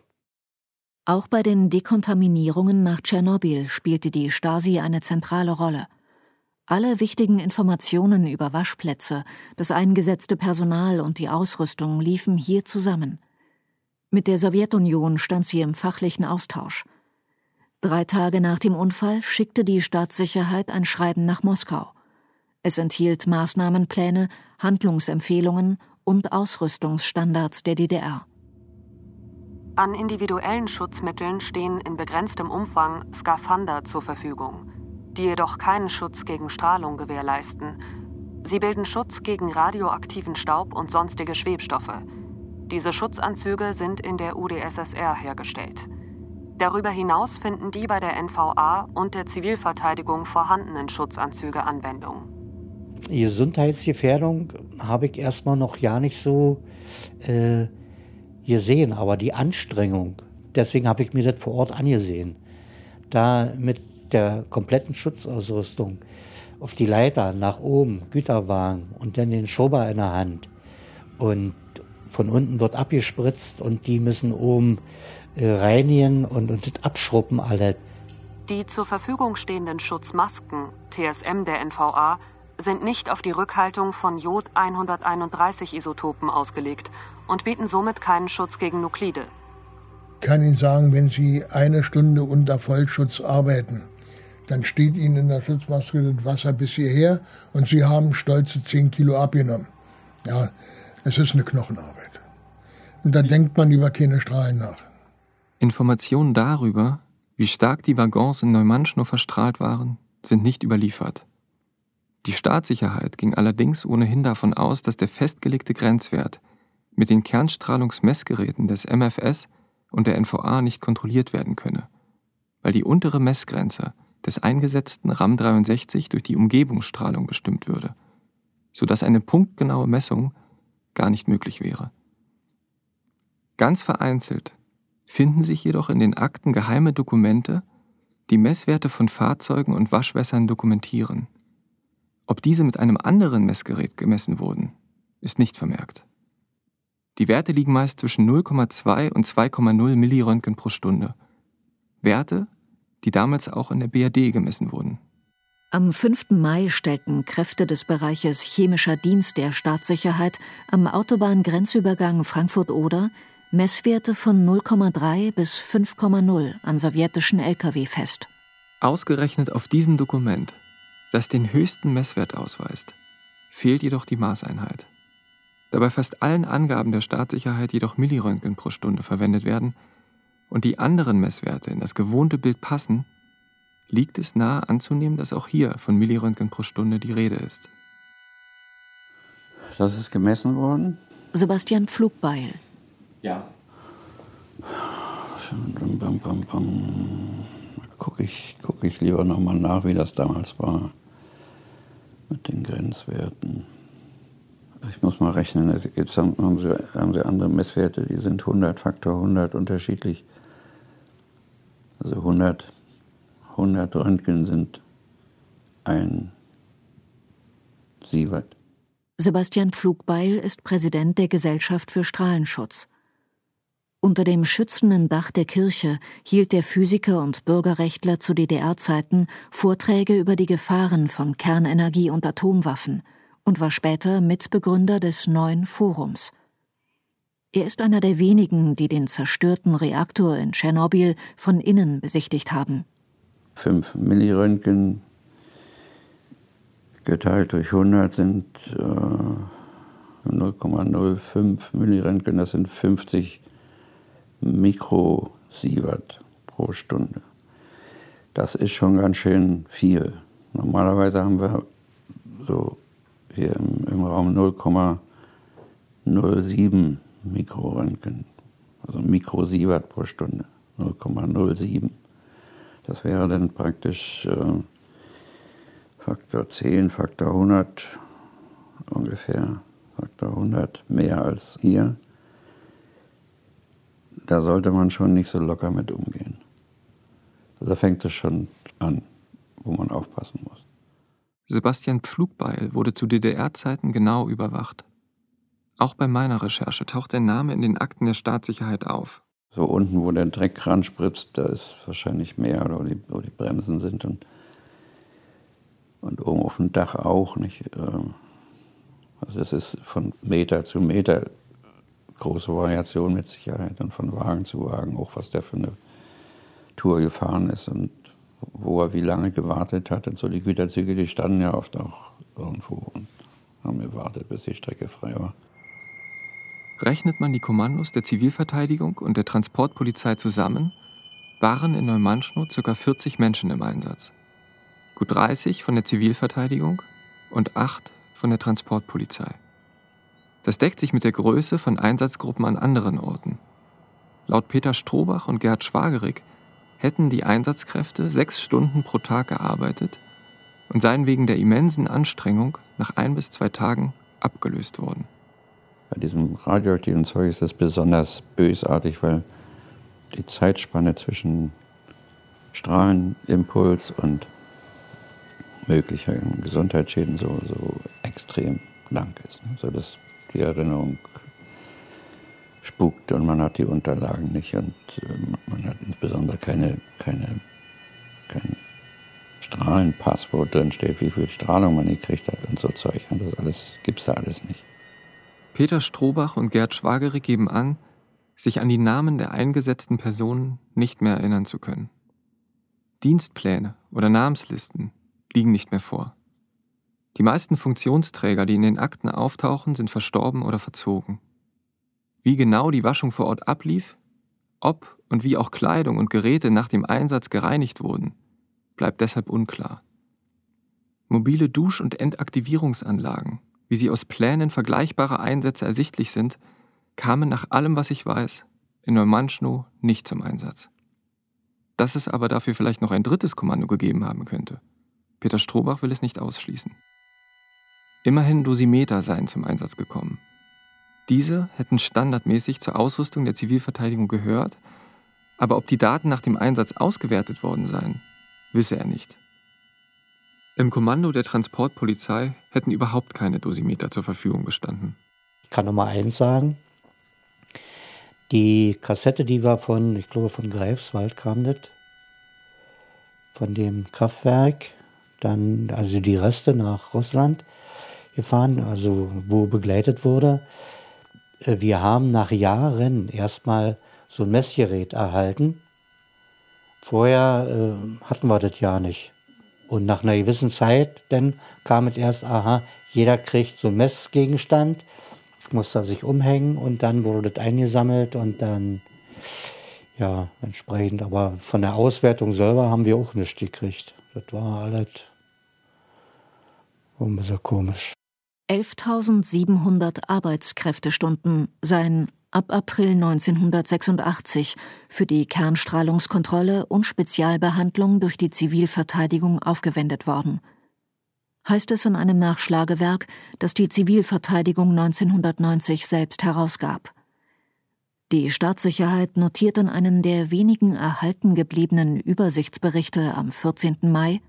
Auch bei den Dekontaminierungen nach Tschernobyl spielte die Stasi eine zentrale Rolle. Alle wichtigen Informationen über Waschplätze, das eingesetzte Personal und die Ausrüstung liefen hier zusammen. Mit der Sowjetunion stand sie im fachlichen Austausch. Drei Tage nach dem Unfall schickte die Staatssicherheit ein Schreiben nach Moskau. Es enthielt Maßnahmenpläne, Handlungsempfehlungen und Ausrüstungsstandards der DDR. An individuellen Schutzmitteln stehen in begrenztem Umfang Skafander zur Verfügung, die jedoch keinen Schutz gegen Strahlung gewährleisten. Sie bilden Schutz gegen radioaktiven Staub und sonstige Schwebstoffe. Diese Schutzanzüge sind in der UdSSR hergestellt. Darüber hinaus finden die bei der NVA und der Zivilverteidigung vorhandenen Schutzanzüge Anwendung. Gesundheitsgefährdung habe ich erstmal noch ja nicht so äh, gesehen, aber die Anstrengung, deswegen habe ich mir das vor Ort angesehen, da mit der kompletten Schutzausrüstung auf die Leiter nach oben, Güterwagen und dann den Schober in der Hand und von unten wird abgespritzt und die müssen oben äh, reinigen und, und abschruppen alle. Die zur Verfügung stehenden Schutzmasken, TSM der NVA, sind nicht auf die Rückhaltung von Jod-131-Isotopen ausgelegt und bieten somit keinen Schutz gegen Nuklide. Ich kann Ihnen sagen, wenn Sie eine Stunde unter Vollschutz arbeiten, dann steht Ihnen in der Schutzmaske das Wasser bis hierher und Sie haben stolze 10 Kilo abgenommen. Ja, es ist eine Knochenarbeit. Und da denkt man über keine Strahlen nach. Informationen darüber, wie stark die Waggons in Neumannschnow verstrahlt waren, sind nicht überliefert. Die Staatssicherheit ging allerdings ohnehin davon aus, dass der festgelegte Grenzwert mit den Kernstrahlungsmessgeräten des MFS und der NVA nicht kontrolliert werden könne, weil die untere Messgrenze des eingesetzten RAM 63 durch die Umgebungsstrahlung bestimmt würde, sodass eine punktgenaue Messung gar nicht möglich wäre. Ganz vereinzelt finden sich jedoch in den Akten geheime Dokumente, die Messwerte von Fahrzeugen und Waschwässern dokumentieren. Ob diese mit einem anderen Messgerät gemessen wurden, ist nicht vermerkt. Die Werte liegen meist zwischen 0,2 und 2,0 Milliröntgen pro Stunde. Werte, die damals auch in der BRD gemessen wurden. Am 5. Mai stellten Kräfte des Bereiches Chemischer Dienst der Staatssicherheit am Autobahngrenzübergang Frankfurt-Oder Messwerte von 0,3 bis 5,0 an sowjetischen Lkw fest. Ausgerechnet auf diesem Dokument das den höchsten Messwert ausweist, fehlt jedoch die Maßeinheit. Da bei fast allen Angaben der Staatssicherheit jedoch Milliröntgen pro Stunde verwendet werden und die anderen Messwerte in das gewohnte Bild passen, liegt es nahe anzunehmen, dass auch hier von Milliröntgen pro Stunde die Rede ist. Das ist gemessen worden? Sebastian Pflugbeil. Ja. Bam, bam, bam. Gucke ich, guck ich lieber nochmal nach, wie das damals war mit den Grenzwerten. Ich muss mal rechnen, also jetzt haben, haben, sie, haben sie andere Messwerte, die sind 100, Faktor 100 unterschiedlich. Also 100, 100 Röntgen sind ein Sievert. Sebastian Pflugbeil ist Präsident der Gesellschaft für Strahlenschutz. Unter dem schützenden Dach der Kirche hielt der Physiker und Bürgerrechtler zu DDR-Zeiten Vorträge über die Gefahren von Kernenergie und Atomwaffen und war später Mitbegründer des neuen Forums. Er ist einer der wenigen, die den zerstörten Reaktor in Tschernobyl von innen besichtigt haben. 5 Milliröntgen geteilt durch 100 sind äh, 0,05 Milliröntgen, das sind 50 Mikrosievert pro Stunde. Das ist schon ganz schön viel. Normalerweise haben wir so hier im, im Raum 0,07 Mikroröntgen, also Mikrosievert pro Stunde, 0,07. Das wäre dann praktisch äh, Faktor 10, Faktor 100 ungefähr, Faktor 100 mehr als hier da sollte man schon nicht so locker mit umgehen. Also da fängt es schon an, wo man aufpassen muss. Sebastian Pflugbeil wurde zu DDR-Zeiten genau überwacht. Auch bei meiner Recherche taucht sein Name in den Akten der Staatssicherheit auf. So unten, wo der Dreck ranspritzt, da ist wahrscheinlich mehr, oder wo die, wo die Bremsen sind. Und, und oben auf dem Dach auch nicht. Ähm, also es ist von Meter zu Meter große Variation mit Sicherheit und von Wagen zu Wagen, auch was der für eine Tour gefahren ist und wo er wie lange gewartet hat. Und so die Güterzüge, die standen ja oft auch irgendwo und haben gewartet, bis die Strecke frei war. Rechnet man die Kommandos der Zivilverteidigung und der Transportpolizei zusammen, waren in Neumannschnow ca. 40 Menschen im Einsatz. Gut 30 von der Zivilverteidigung und 8 von der Transportpolizei. Das deckt sich mit der Größe von Einsatzgruppen an anderen Orten. Laut Peter Strohbach und Gerhard Schwagerig hätten die Einsatzkräfte sechs Stunden pro Tag gearbeitet und seien wegen der immensen Anstrengung nach ein bis zwei Tagen abgelöst worden. Bei diesem radioaktiven Zeug ist das besonders bösartig, weil die Zeitspanne zwischen Strahlenimpuls und möglichen Gesundheitsschäden so, so extrem lang ist. Ne? So dass die Erinnerung spukt und man hat die Unterlagen nicht und äh, man hat insbesondere keine, keine, kein Strahlenpass, wo drin steht, wie viel Strahlung man gekriegt hat und so Zeug. Das alles gibt's da alles nicht. Peter Strohbach und Gerd Schwagere geben an, sich an die Namen der eingesetzten Personen nicht mehr erinnern zu können. Dienstpläne oder Namenslisten liegen nicht mehr vor. Die meisten Funktionsträger, die in den Akten auftauchen, sind verstorben oder verzogen. Wie genau die Waschung vor Ort ablief, ob und wie auch Kleidung und Geräte nach dem Einsatz gereinigt wurden, bleibt deshalb unklar. Mobile Dusch- und Entaktivierungsanlagen, wie sie aus Plänen vergleichbarer Einsätze ersichtlich sind, kamen nach allem, was ich weiß, in Neumannschnow nicht zum Einsatz. Dass es aber dafür vielleicht noch ein drittes Kommando gegeben haben könnte. Peter Strohbach will es nicht ausschließen. Immerhin Dosimeter seien zum Einsatz gekommen. Diese hätten standardmäßig zur Ausrüstung der Zivilverteidigung gehört, aber ob die Daten nach dem Einsatz ausgewertet worden seien, wisse er nicht. Im Kommando der Transportpolizei hätten überhaupt keine Dosimeter zur Verfügung gestanden. Ich kann noch mal eins sagen. Die Kassette, die war von, ich glaube, von Greifswald kam das, von dem Kraftwerk, dann also die Reste nach Russland gefahren, also wo begleitet wurde. Äh, wir haben nach Jahren erstmal so ein Messgerät erhalten. Vorher äh, hatten wir das ja nicht. Und nach einer gewissen Zeit dann kam es erst, aha, jeder kriegt so einen Messgegenstand, muss da sich umhängen und dann wurde das eingesammelt und dann, ja, entsprechend. Aber von der Auswertung selber haben wir auch nichts gekriegt. Das war alles ein bisschen komisch. 11.700 Arbeitskräftestunden seien ab April 1986 für die Kernstrahlungskontrolle und Spezialbehandlung durch die Zivilverteidigung aufgewendet worden. Heißt es in einem Nachschlagewerk, das die Zivilverteidigung 1990 selbst herausgab. Die Staatssicherheit notiert in einem der wenigen erhalten gebliebenen Übersichtsberichte am 14. Mai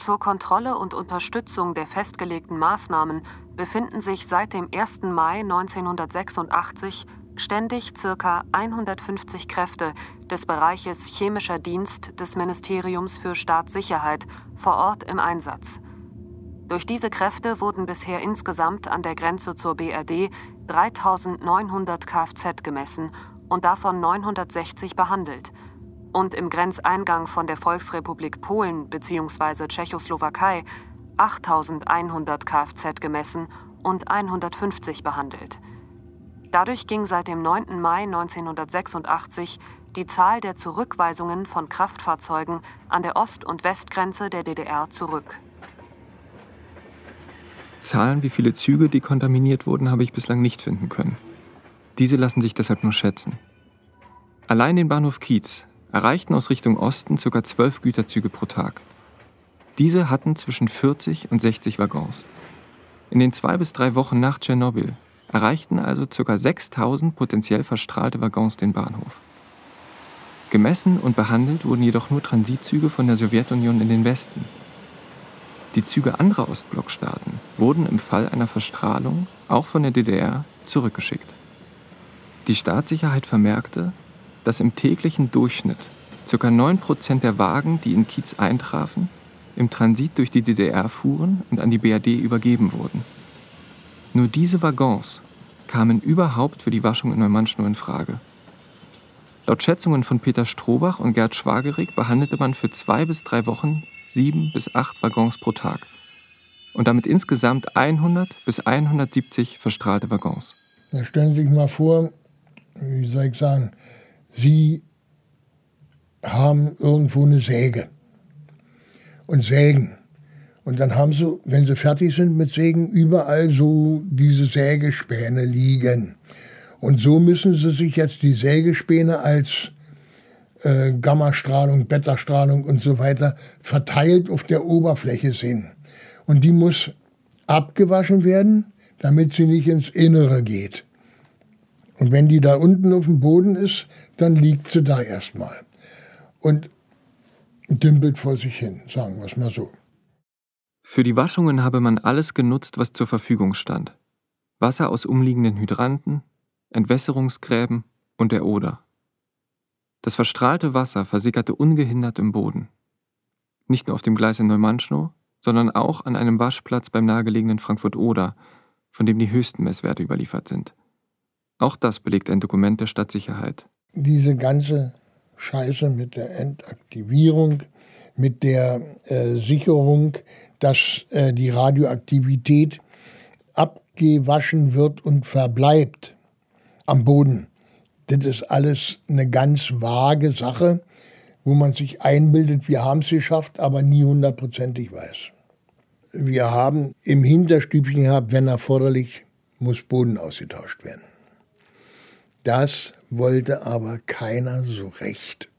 zur Kontrolle und Unterstützung der festgelegten Maßnahmen befinden sich seit dem 1. Mai 1986 ständig ca. 150 Kräfte des Bereiches Chemischer Dienst des Ministeriums für Staatssicherheit vor Ort im Einsatz. Durch diese Kräfte wurden bisher insgesamt an der Grenze zur BRD 3900 Kfz gemessen und davon 960 behandelt – und im Grenzeingang von der Volksrepublik Polen bzw. Tschechoslowakei 8100 Kfz gemessen und 150 behandelt. Dadurch ging seit dem 9. Mai 1986 die Zahl der Zurückweisungen von Kraftfahrzeugen an der Ost- und Westgrenze der DDR zurück. Zahlen, wie viele Züge dekontaminiert wurden, habe ich bislang nicht finden können. Diese lassen sich deshalb nur schätzen. Allein den Bahnhof Kiez erreichten aus Richtung Osten ca. 12 Güterzüge pro Tag. Diese hatten zwischen 40 und 60 Waggons. In den zwei bis drei Wochen nach Tschernobyl erreichten also ca. 6000 potenziell verstrahlte Waggons den Bahnhof. Gemessen und behandelt wurden jedoch nur Transitzüge von der Sowjetunion in den Westen. Die Züge anderer Ostblockstaaten wurden im Fall einer Verstrahlung auch von der DDR zurückgeschickt. Die Staatssicherheit vermerkte, dass im täglichen Durchschnitt ca. 9% der Wagen, die in Kiez eintrafen, im Transit durch die DDR fuhren und an die BRD übergeben wurden. Nur diese Waggons kamen überhaupt für die Waschung in Neumannschnow in Frage. Laut Schätzungen von Peter Strohbach und Gerd Schwagerig behandelte man für zwei bis drei Wochen sieben bis acht Waggons pro Tag. Und damit insgesamt 100 bis 170 verstrahlte Waggons. Da stellen Sie sich mal vor, wie soll ich sagen, Sie haben irgendwo eine Säge und sägen. Und dann haben sie, wenn sie fertig sind mit Sägen, überall so diese Sägespäne liegen. Und so müssen sie sich jetzt die Sägespäne als äh, Gammastrahlung, Beta-Strahlung und so weiter verteilt auf der Oberfläche sehen. Und die muss abgewaschen werden, damit sie nicht ins Innere geht. Und wenn die da unten auf dem Boden ist, dann liegt sie da erstmal. Und dümpelt vor sich hin, sagen wir es mal so. Für die Waschungen habe man alles genutzt, was zur Verfügung stand. Wasser aus umliegenden Hydranten, Entwässerungsgräben und der Oder. Das verstrahlte Wasser versickerte ungehindert im Boden. Nicht nur auf dem Gleis in Neumannschnow, sondern auch an einem Waschplatz beim nahegelegenen Frankfurt-Oder, von dem die höchsten Messwerte überliefert sind. Auch das belegt ein Dokument der Stadtsicherheit. Diese ganze Scheiße mit der Entaktivierung, mit der äh, Sicherung, dass äh, die Radioaktivität abgewaschen wird und verbleibt am Boden. Das ist alles eine ganz vage Sache, wo man sich einbildet, wir haben es geschafft, aber nie hundertprozentig weiß. Wir haben im Hinterstübchen gehabt, wenn erforderlich, muss Boden ausgetauscht werden. Das wollte aber keiner so recht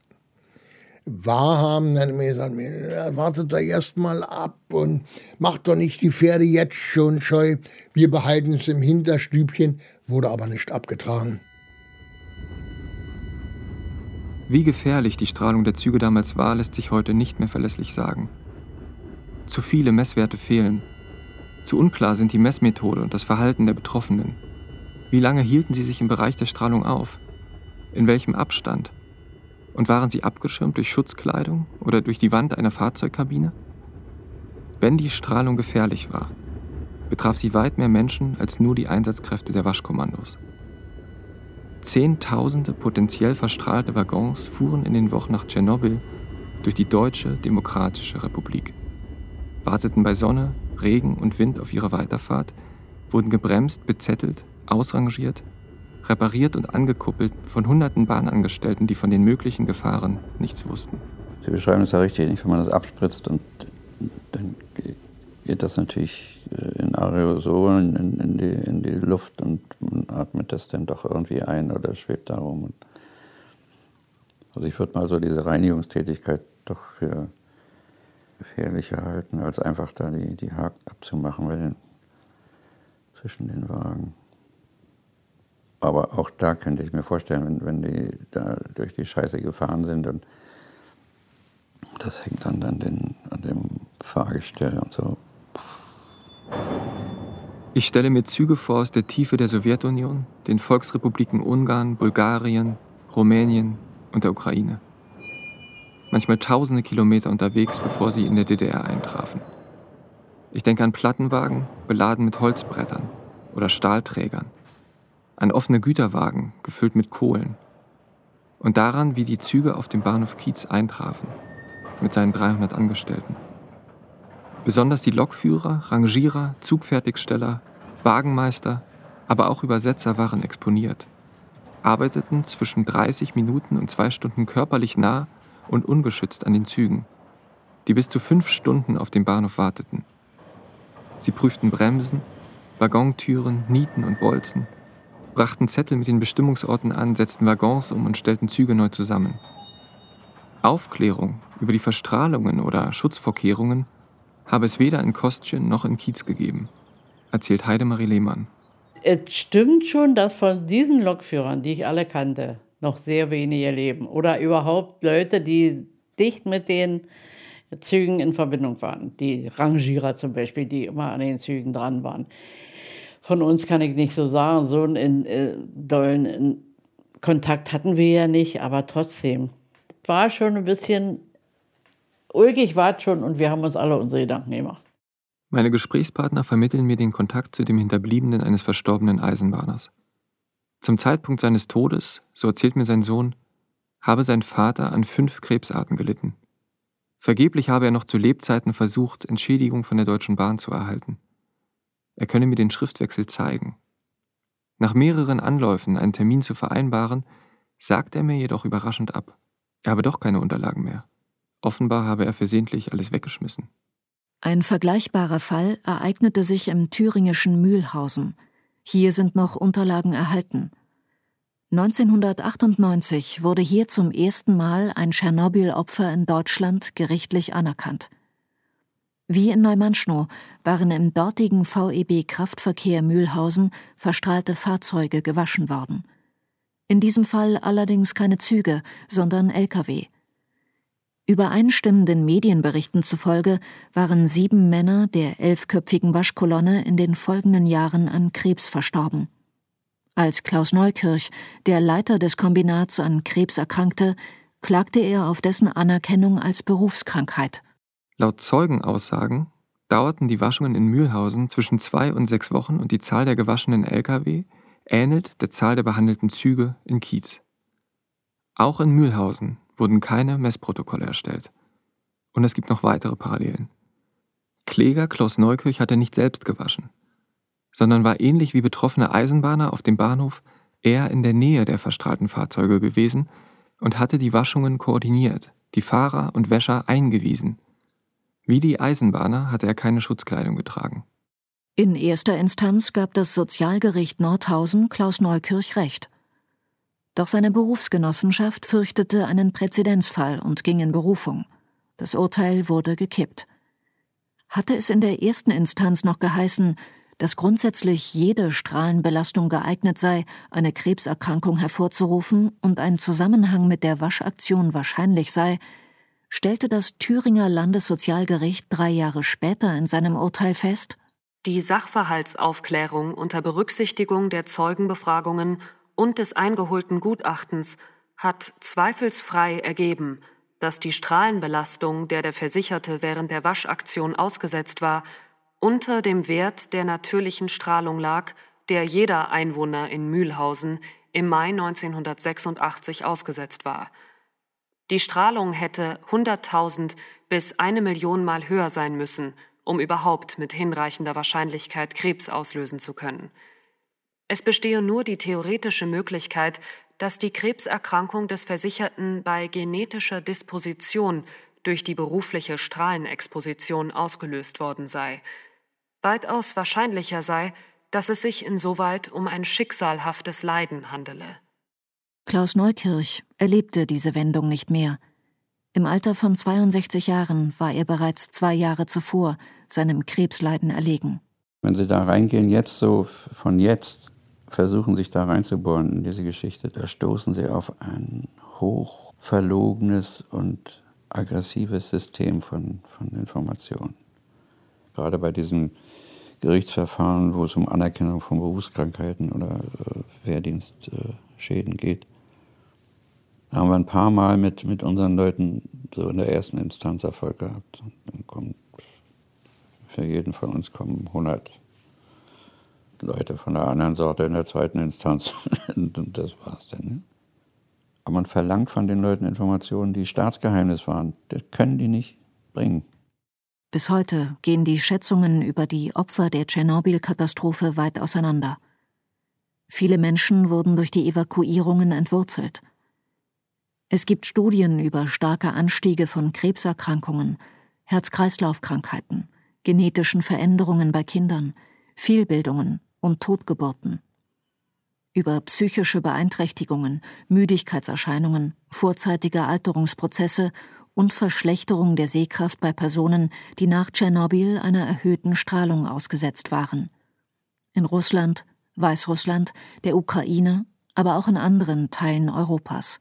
wahrhaben. Dann haben wir wartet doch erst mal ab und macht doch nicht die Pferde jetzt schon scheu. Wir behalten es im Hinterstübchen, wurde aber nicht abgetragen. Wie gefährlich die Strahlung der Züge damals war, lässt sich heute nicht mehr verlässlich sagen. Zu viele Messwerte fehlen. Zu unklar sind die Messmethode und das Verhalten der Betroffenen. Wie lange hielten sie sich im Bereich der Strahlung auf? In welchem Abstand? Und waren sie abgeschirmt durch Schutzkleidung oder durch die Wand einer Fahrzeugkabine? Wenn die Strahlung gefährlich war, betraf sie weit mehr Menschen als nur die Einsatzkräfte der Waschkommandos. Zehntausende potenziell verstrahlte Waggons fuhren in den Wochen nach Tschernobyl durch die Deutsche Demokratische Republik, warteten bei Sonne, Regen und Wind auf ihre Weiterfahrt, wurden gebremst, bezettelt, ausrangiert repariert und angekuppelt von hunderten Bahnangestellten, die von den möglichen Gefahren nichts wussten. Sie beschreiben es ja richtig, wenn man das abspritzt und dann geht das natürlich äh, in Aerosolen in, in, die, in die Luft und man atmet das dann doch irgendwie ein oder schwebt darum. Also ich würde mal so diese Reinigungstätigkeit doch für gefährlicher halten, als einfach da die, die Haken abzumachen den, zwischen den Wagen. Aber auch da könnte ich mir vorstellen, wenn, wenn die da durch die Scheiße gefahren sind und das hängt dann an, den, an dem Fahrgestell und so. Ich stelle mir Züge vor aus der Tiefe der Sowjetunion, den Volksrepubliken Ungarn, Bulgarien, Rumänien und der Ukraine. Manchmal tausende Kilometer unterwegs, bevor sie in der DDR eintrafen. Ich denke an Plattenwagen, beladen mit Holzbrettern oder Stahlträgern an offene Güterwagen gefüllt mit Kohlen und daran, wie die Züge auf dem Bahnhof Kiez eintrafen, mit seinen 300 Angestellten. Besonders die Lokführer, Rangierer, Zugfertigsteller, Wagenmeister, aber auch Übersetzer waren exponiert, arbeiteten zwischen 30 Minuten und zwei Stunden körperlich nah und ungeschützt an den Zügen, die bis zu fünf Stunden auf dem Bahnhof warteten. Sie prüften Bremsen, Waggontüren, Nieten und Bolzen, brachten Zettel mit den Bestimmungsorten an, setzten Waggons um und stellten Züge neu zusammen. Aufklärung über die Verstrahlungen oder Schutzvorkehrungen habe es weder in Kostchen noch in Kiez gegeben, erzählt Heidemarie Lehmann. Es stimmt schon, dass von diesen Lokführern, die ich alle kannte, noch sehr wenige leben. Oder überhaupt Leute, die dicht mit den Zügen in Verbindung waren. Die Rangierer zum Beispiel, die immer an den Zügen dran waren von uns kann ich nicht so sagen, so einen äh, dollen Kontakt hatten wir ja nicht, aber trotzdem war schon ein bisschen ulkig, war schon und wir haben uns alle unsere Gedanken gemacht. Meine Gesprächspartner vermitteln mir den Kontakt zu dem Hinterbliebenen eines verstorbenen Eisenbahners. Zum Zeitpunkt seines Todes, so erzählt mir sein Sohn, habe sein Vater an fünf Krebsarten gelitten. Vergeblich habe er noch zu Lebzeiten versucht, Entschädigung von der Deutschen Bahn zu erhalten. Er könne mir den Schriftwechsel zeigen. Nach mehreren Anläufen, einen Termin zu vereinbaren, sagt er mir jedoch überraschend ab. Er habe doch keine Unterlagen mehr. Offenbar habe er versehentlich alles weggeschmissen. Ein vergleichbarer Fall ereignete sich im thüringischen Mühlhausen. Hier sind noch Unterlagen erhalten. 1998 wurde hier zum ersten Mal ein Tschernobyl-Opfer in Deutschland gerichtlich anerkannt. Wie in Neumannschnow waren im dortigen VEB Kraftverkehr Mühlhausen verstrahlte Fahrzeuge gewaschen worden. In diesem Fall allerdings keine Züge, sondern Lkw. Übereinstimmenden Medienberichten zufolge waren sieben Männer der elfköpfigen Waschkolonne in den folgenden Jahren an Krebs verstorben. Als Klaus Neukirch, der Leiter des Kombinats, an Krebs erkrankte, klagte er auf dessen Anerkennung als Berufskrankheit. Laut Zeugenaussagen dauerten die Waschungen in Mühlhausen zwischen zwei und sechs Wochen und die Zahl der gewaschenen Lkw ähnelt der Zahl der behandelten Züge in Kiez. Auch in Mühlhausen wurden keine Messprotokolle erstellt. Und es gibt noch weitere Parallelen. Kläger Klaus Neukirch hatte nicht selbst gewaschen sondern war ähnlich wie betroffene Eisenbahner auf dem Bahnhof eher in der Nähe der verstrahlten Fahrzeuge gewesen und hatte die Waschungen koordiniert, die Fahrer und Wäscher eingewiesen. Wie die Eisenbahner hatte er keine Schutzkleidung getragen. In erster Instanz gab das Sozialgericht Nordhausen Klaus Neukirch recht. Doch seine Berufsgenossenschaft fürchtete einen Präzedenzfall und ging in Berufung. Das Urteil wurde gekippt. Hatte es in der ersten Instanz noch geheißen, dass grundsätzlich jede Strahlenbelastung geeignet sei, eine Krebserkrankung hervorzurufen und ein Zusammenhang mit der Waschaktion wahrscheinlich sei, stellte das Thüringer Landessozialgericht drei Jahre später in seinem Urteil fest, die Sachverhaltsaufklärung unter Berücksichtigung der Zeugenbefragungen und des eingeholten Gutachtens hat zweifelsfrei ergeben, dass die Strahlenbelastung, der der Versicherte während der Waschaktion ausgesetzt war, unter dem Wert der natürlichen Strahlung lag, der jeder Einwohner in Mühlhausen im Mai 1986 ausgesetzt war. Die Strahlung hätte 100.000 bis eine Million Mal höher sein müssen, um überhaupt mit hinreichender Wahrscheinlichkeit Krebs auslösen zu können. Es bestehe nur die theoretische Möglichkeit, dass die Krebserkrankung des Versicherten bei genetischer Disposition durch die berufliche Strahlenexposition ausgelöst worden sei, weitaus wahrscheinlicher sei, dass es sich insoweit um ein schicksalhaftes Leiden handele. Klaus Neukirch erlebte diese Wendung nicht mehr. Im Alter von 62 Jahren war er bereits zwei Jahre zuvor seinem Krebsleiden erlegen. Wenn Sie da reingehen, jetzt so von jetzt versuchen, sich da reinzubohren in diese Geschichte, da stoßen Sie auf ein hochverlogenes und aggressives System von, von Informationen. Gerade bei diesen Gerichtsverfahren, wo es um Anerkennung von Berufskrankheiten oder äh, Wehrdienstschäden äh, geht. Da haben wir ein paar Mal mit, mit unseren Leuten so in der ersten Instanz Erfolg gehabt. Dann kommt, für jeden von uns kommen 100 Leute von der anderen Sorte in der zweiten Instanz. Und das war's dann. Ne? Aber man verlangt von den Leuten Informationen, die Staatsgeheimnis waren. Das können die nicht bringen. Bis heute gehen die Schätzungen über die Opfer der Tschernobyl-Katastrophe weit auseinander. Viele Menschen wurden durch die Evakuierungen entwurzelt. Es gibt Studien über starke Anstiege von Krebserkrankungen, Herz-Kreislauf-Krankheiten, genetischen Veränderungen bei Kindern, Fehlbildungen und Totgeburten. Über psychische Beeinträchtigungen, Müdigkeitserscheinungen, vorzeitige Alterungsprozesse und Verschlechterung der Sehkraft bei Personen, die nach Tschernobyl einer erhöhten Strahlung ausgesetzt waren. In Russland, Weißrussland, der Ukraine, aber auch in anderen Teilen Europas.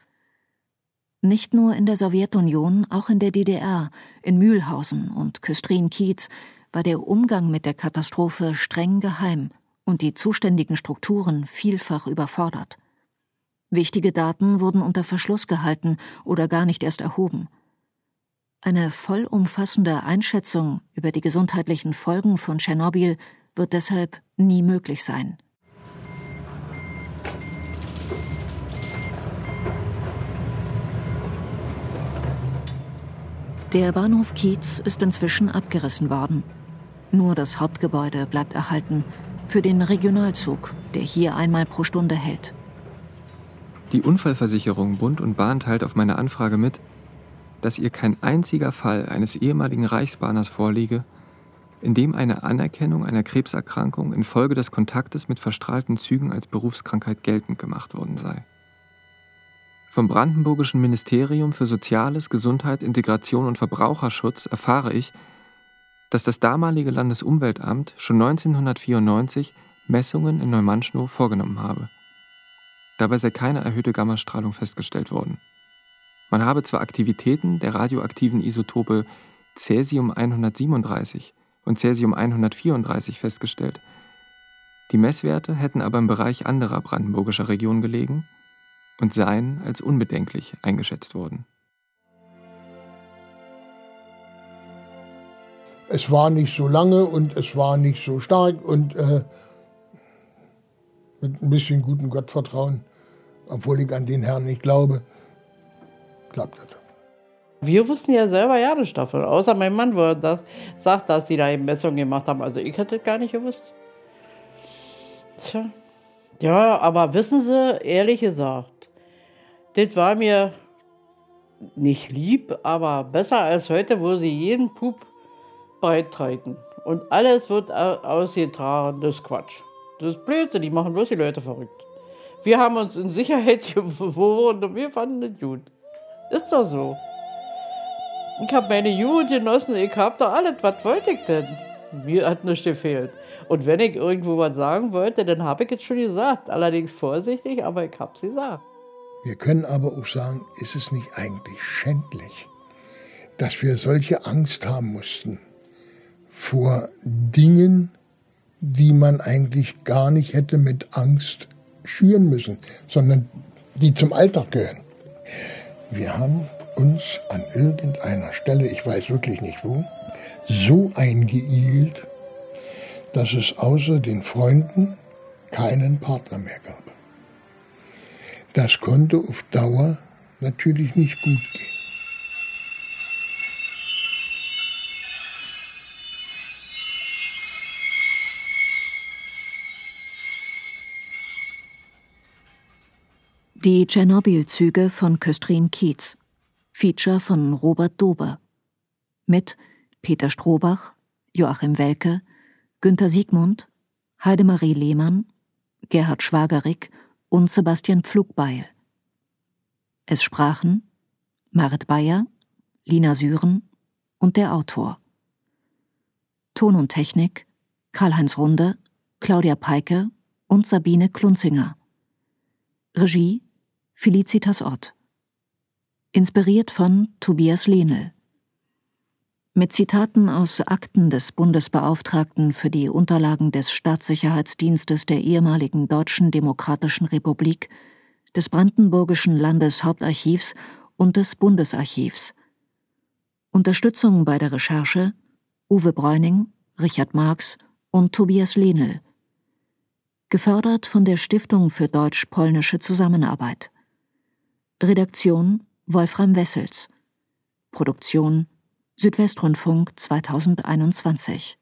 Nicht nur in der Sowjetunion, auch in der DDR, in Mühlhausen und Küstrin-Kiez war der Umgang mit der Katastrophe streng geheim und die zuständigen Strukturen vielfach überfordert. Wichtige Daten wurden unter Verschluss gehalten oder gar nicht erst erhoben. Eine vollumfassende Einschätzung über die gesundheitlichen Folgen von Tschernobyl wird deshalb nie möglich sein. Der Bahnhof Kiez ist inzwischen abgerissen worden. Nur das Hauptgebäude bleibt erhalten für den Regionalzug, der hier einmal pro Stunde hält. Die Unfallversicherung Bund und Bahn teilt auf meine Anfrage mit, dass ihr kein einziger Fall eines ehemaligen Reichsbahners vorliege, in dem eine Anerkennung einer Krebserkrankung infolge des Kontaktes mit verstrahlten Zügen als Berufskrankheit geltend gemacht worden sei. Vom Brandenburgischen Ministerium für Soziales, Gesundheit, Integration und Verbraucherschutz erfahre ich, dass das damalige Landesumweltamt schon 1994 Messungen in Neumannschnow vorgenommen habe. Dabei sei keine erhöhte Gammastrahlung festgestellt worden. Man habe zwar Aktivitäten der radioaktiven Isotope Cäsium 137 und Cäsium 134 festgestellt. Die Messwerte hätten aber im Bereich anderer brandenburgischer Regionen gelegen und seien als unbedenklich eingeschätzt worden. Es war nicht so lange und es war nicht so stark und äh, mit ein bisschen gutem Gottvertrauen, obwohl ich an den Herrn nicht glaube, klappt das. Wir wussten ja selber ja nicht davon, außer mein Mann, wo das sagt, dass sie da eben Messungen gemacht haben. Also ich hätte gar nicht gewusst. Tja. Ja, aber wissen Sie, ehrlich gesagt, das war mir nicht lieb, aber besser als heute, wo sie jeden Pup beitreten. Und alles wird ausgetragen, das ist Quatsch. Das ist Blödsinn, die machen bloß die Leute verrückt. Wir haben uns in Sicherheit gewohnt und wir fanden das gut. Ist doch so. Ich habe meine Jugend genossen, ich habe doch alles. Was wollte ich denn? Mir hat nichts gefehlt. Und wenn ich irgendwo was sagen wollte, dann habe ich es schon gesagt. Allerdings vorsichtig, aber ich habe es gesagt. Wir können aber auch sagen, ist es nicht eigentlich schändlich, dass wir solche Angst haben mussten vor Dingen, die man eigentlich gar nicht hätte mit Angst schüren müssen, sondern die zum Alltag gehören. Wir haben uns an irgendeiner Stelle, ich weiß wirklich nicht wo, so eingeigelt, dass es außer den Freunden keinen Partner mehr gab. Das konnte auf Dauer natürlich nicht gut gehen. Die Tschernobyl-Züge von Köstrin Kietz. Feature von Robert Dober. Mit Peter Strohbach, Joachim Welke, Günter Siegmund, Heidemarie Lehmann, Gerhard Schwagerig und Sebastian Pflugbeil. Es sprachen Marit Bayer, Lina Süren und der Autor. Ton und Technik Karl-Heinz Runde, Claudia Peike und Sabine Klunzinger. Regie Felicitas Ott. Inspiriert von Tobias Lehnel. Mit Zitaten aus Akten des Bundesbeauftragten für die Unterlagen des Staatssicherheitsdienstes der ehemaligen Deutschen Demokratischen Republik, des Brandenburgischen Landeshauptarchivs und des Bundesarchivs. Unterstützung bei der Recherche Uwe Bräuning, Richard Marx und Tobias Lehnel. Gefördert von der Stiftung für deutsch-polnische Zusammenarbeit. Redaktion Wolfram Wessels. Produktion Südwestrundfunk 2021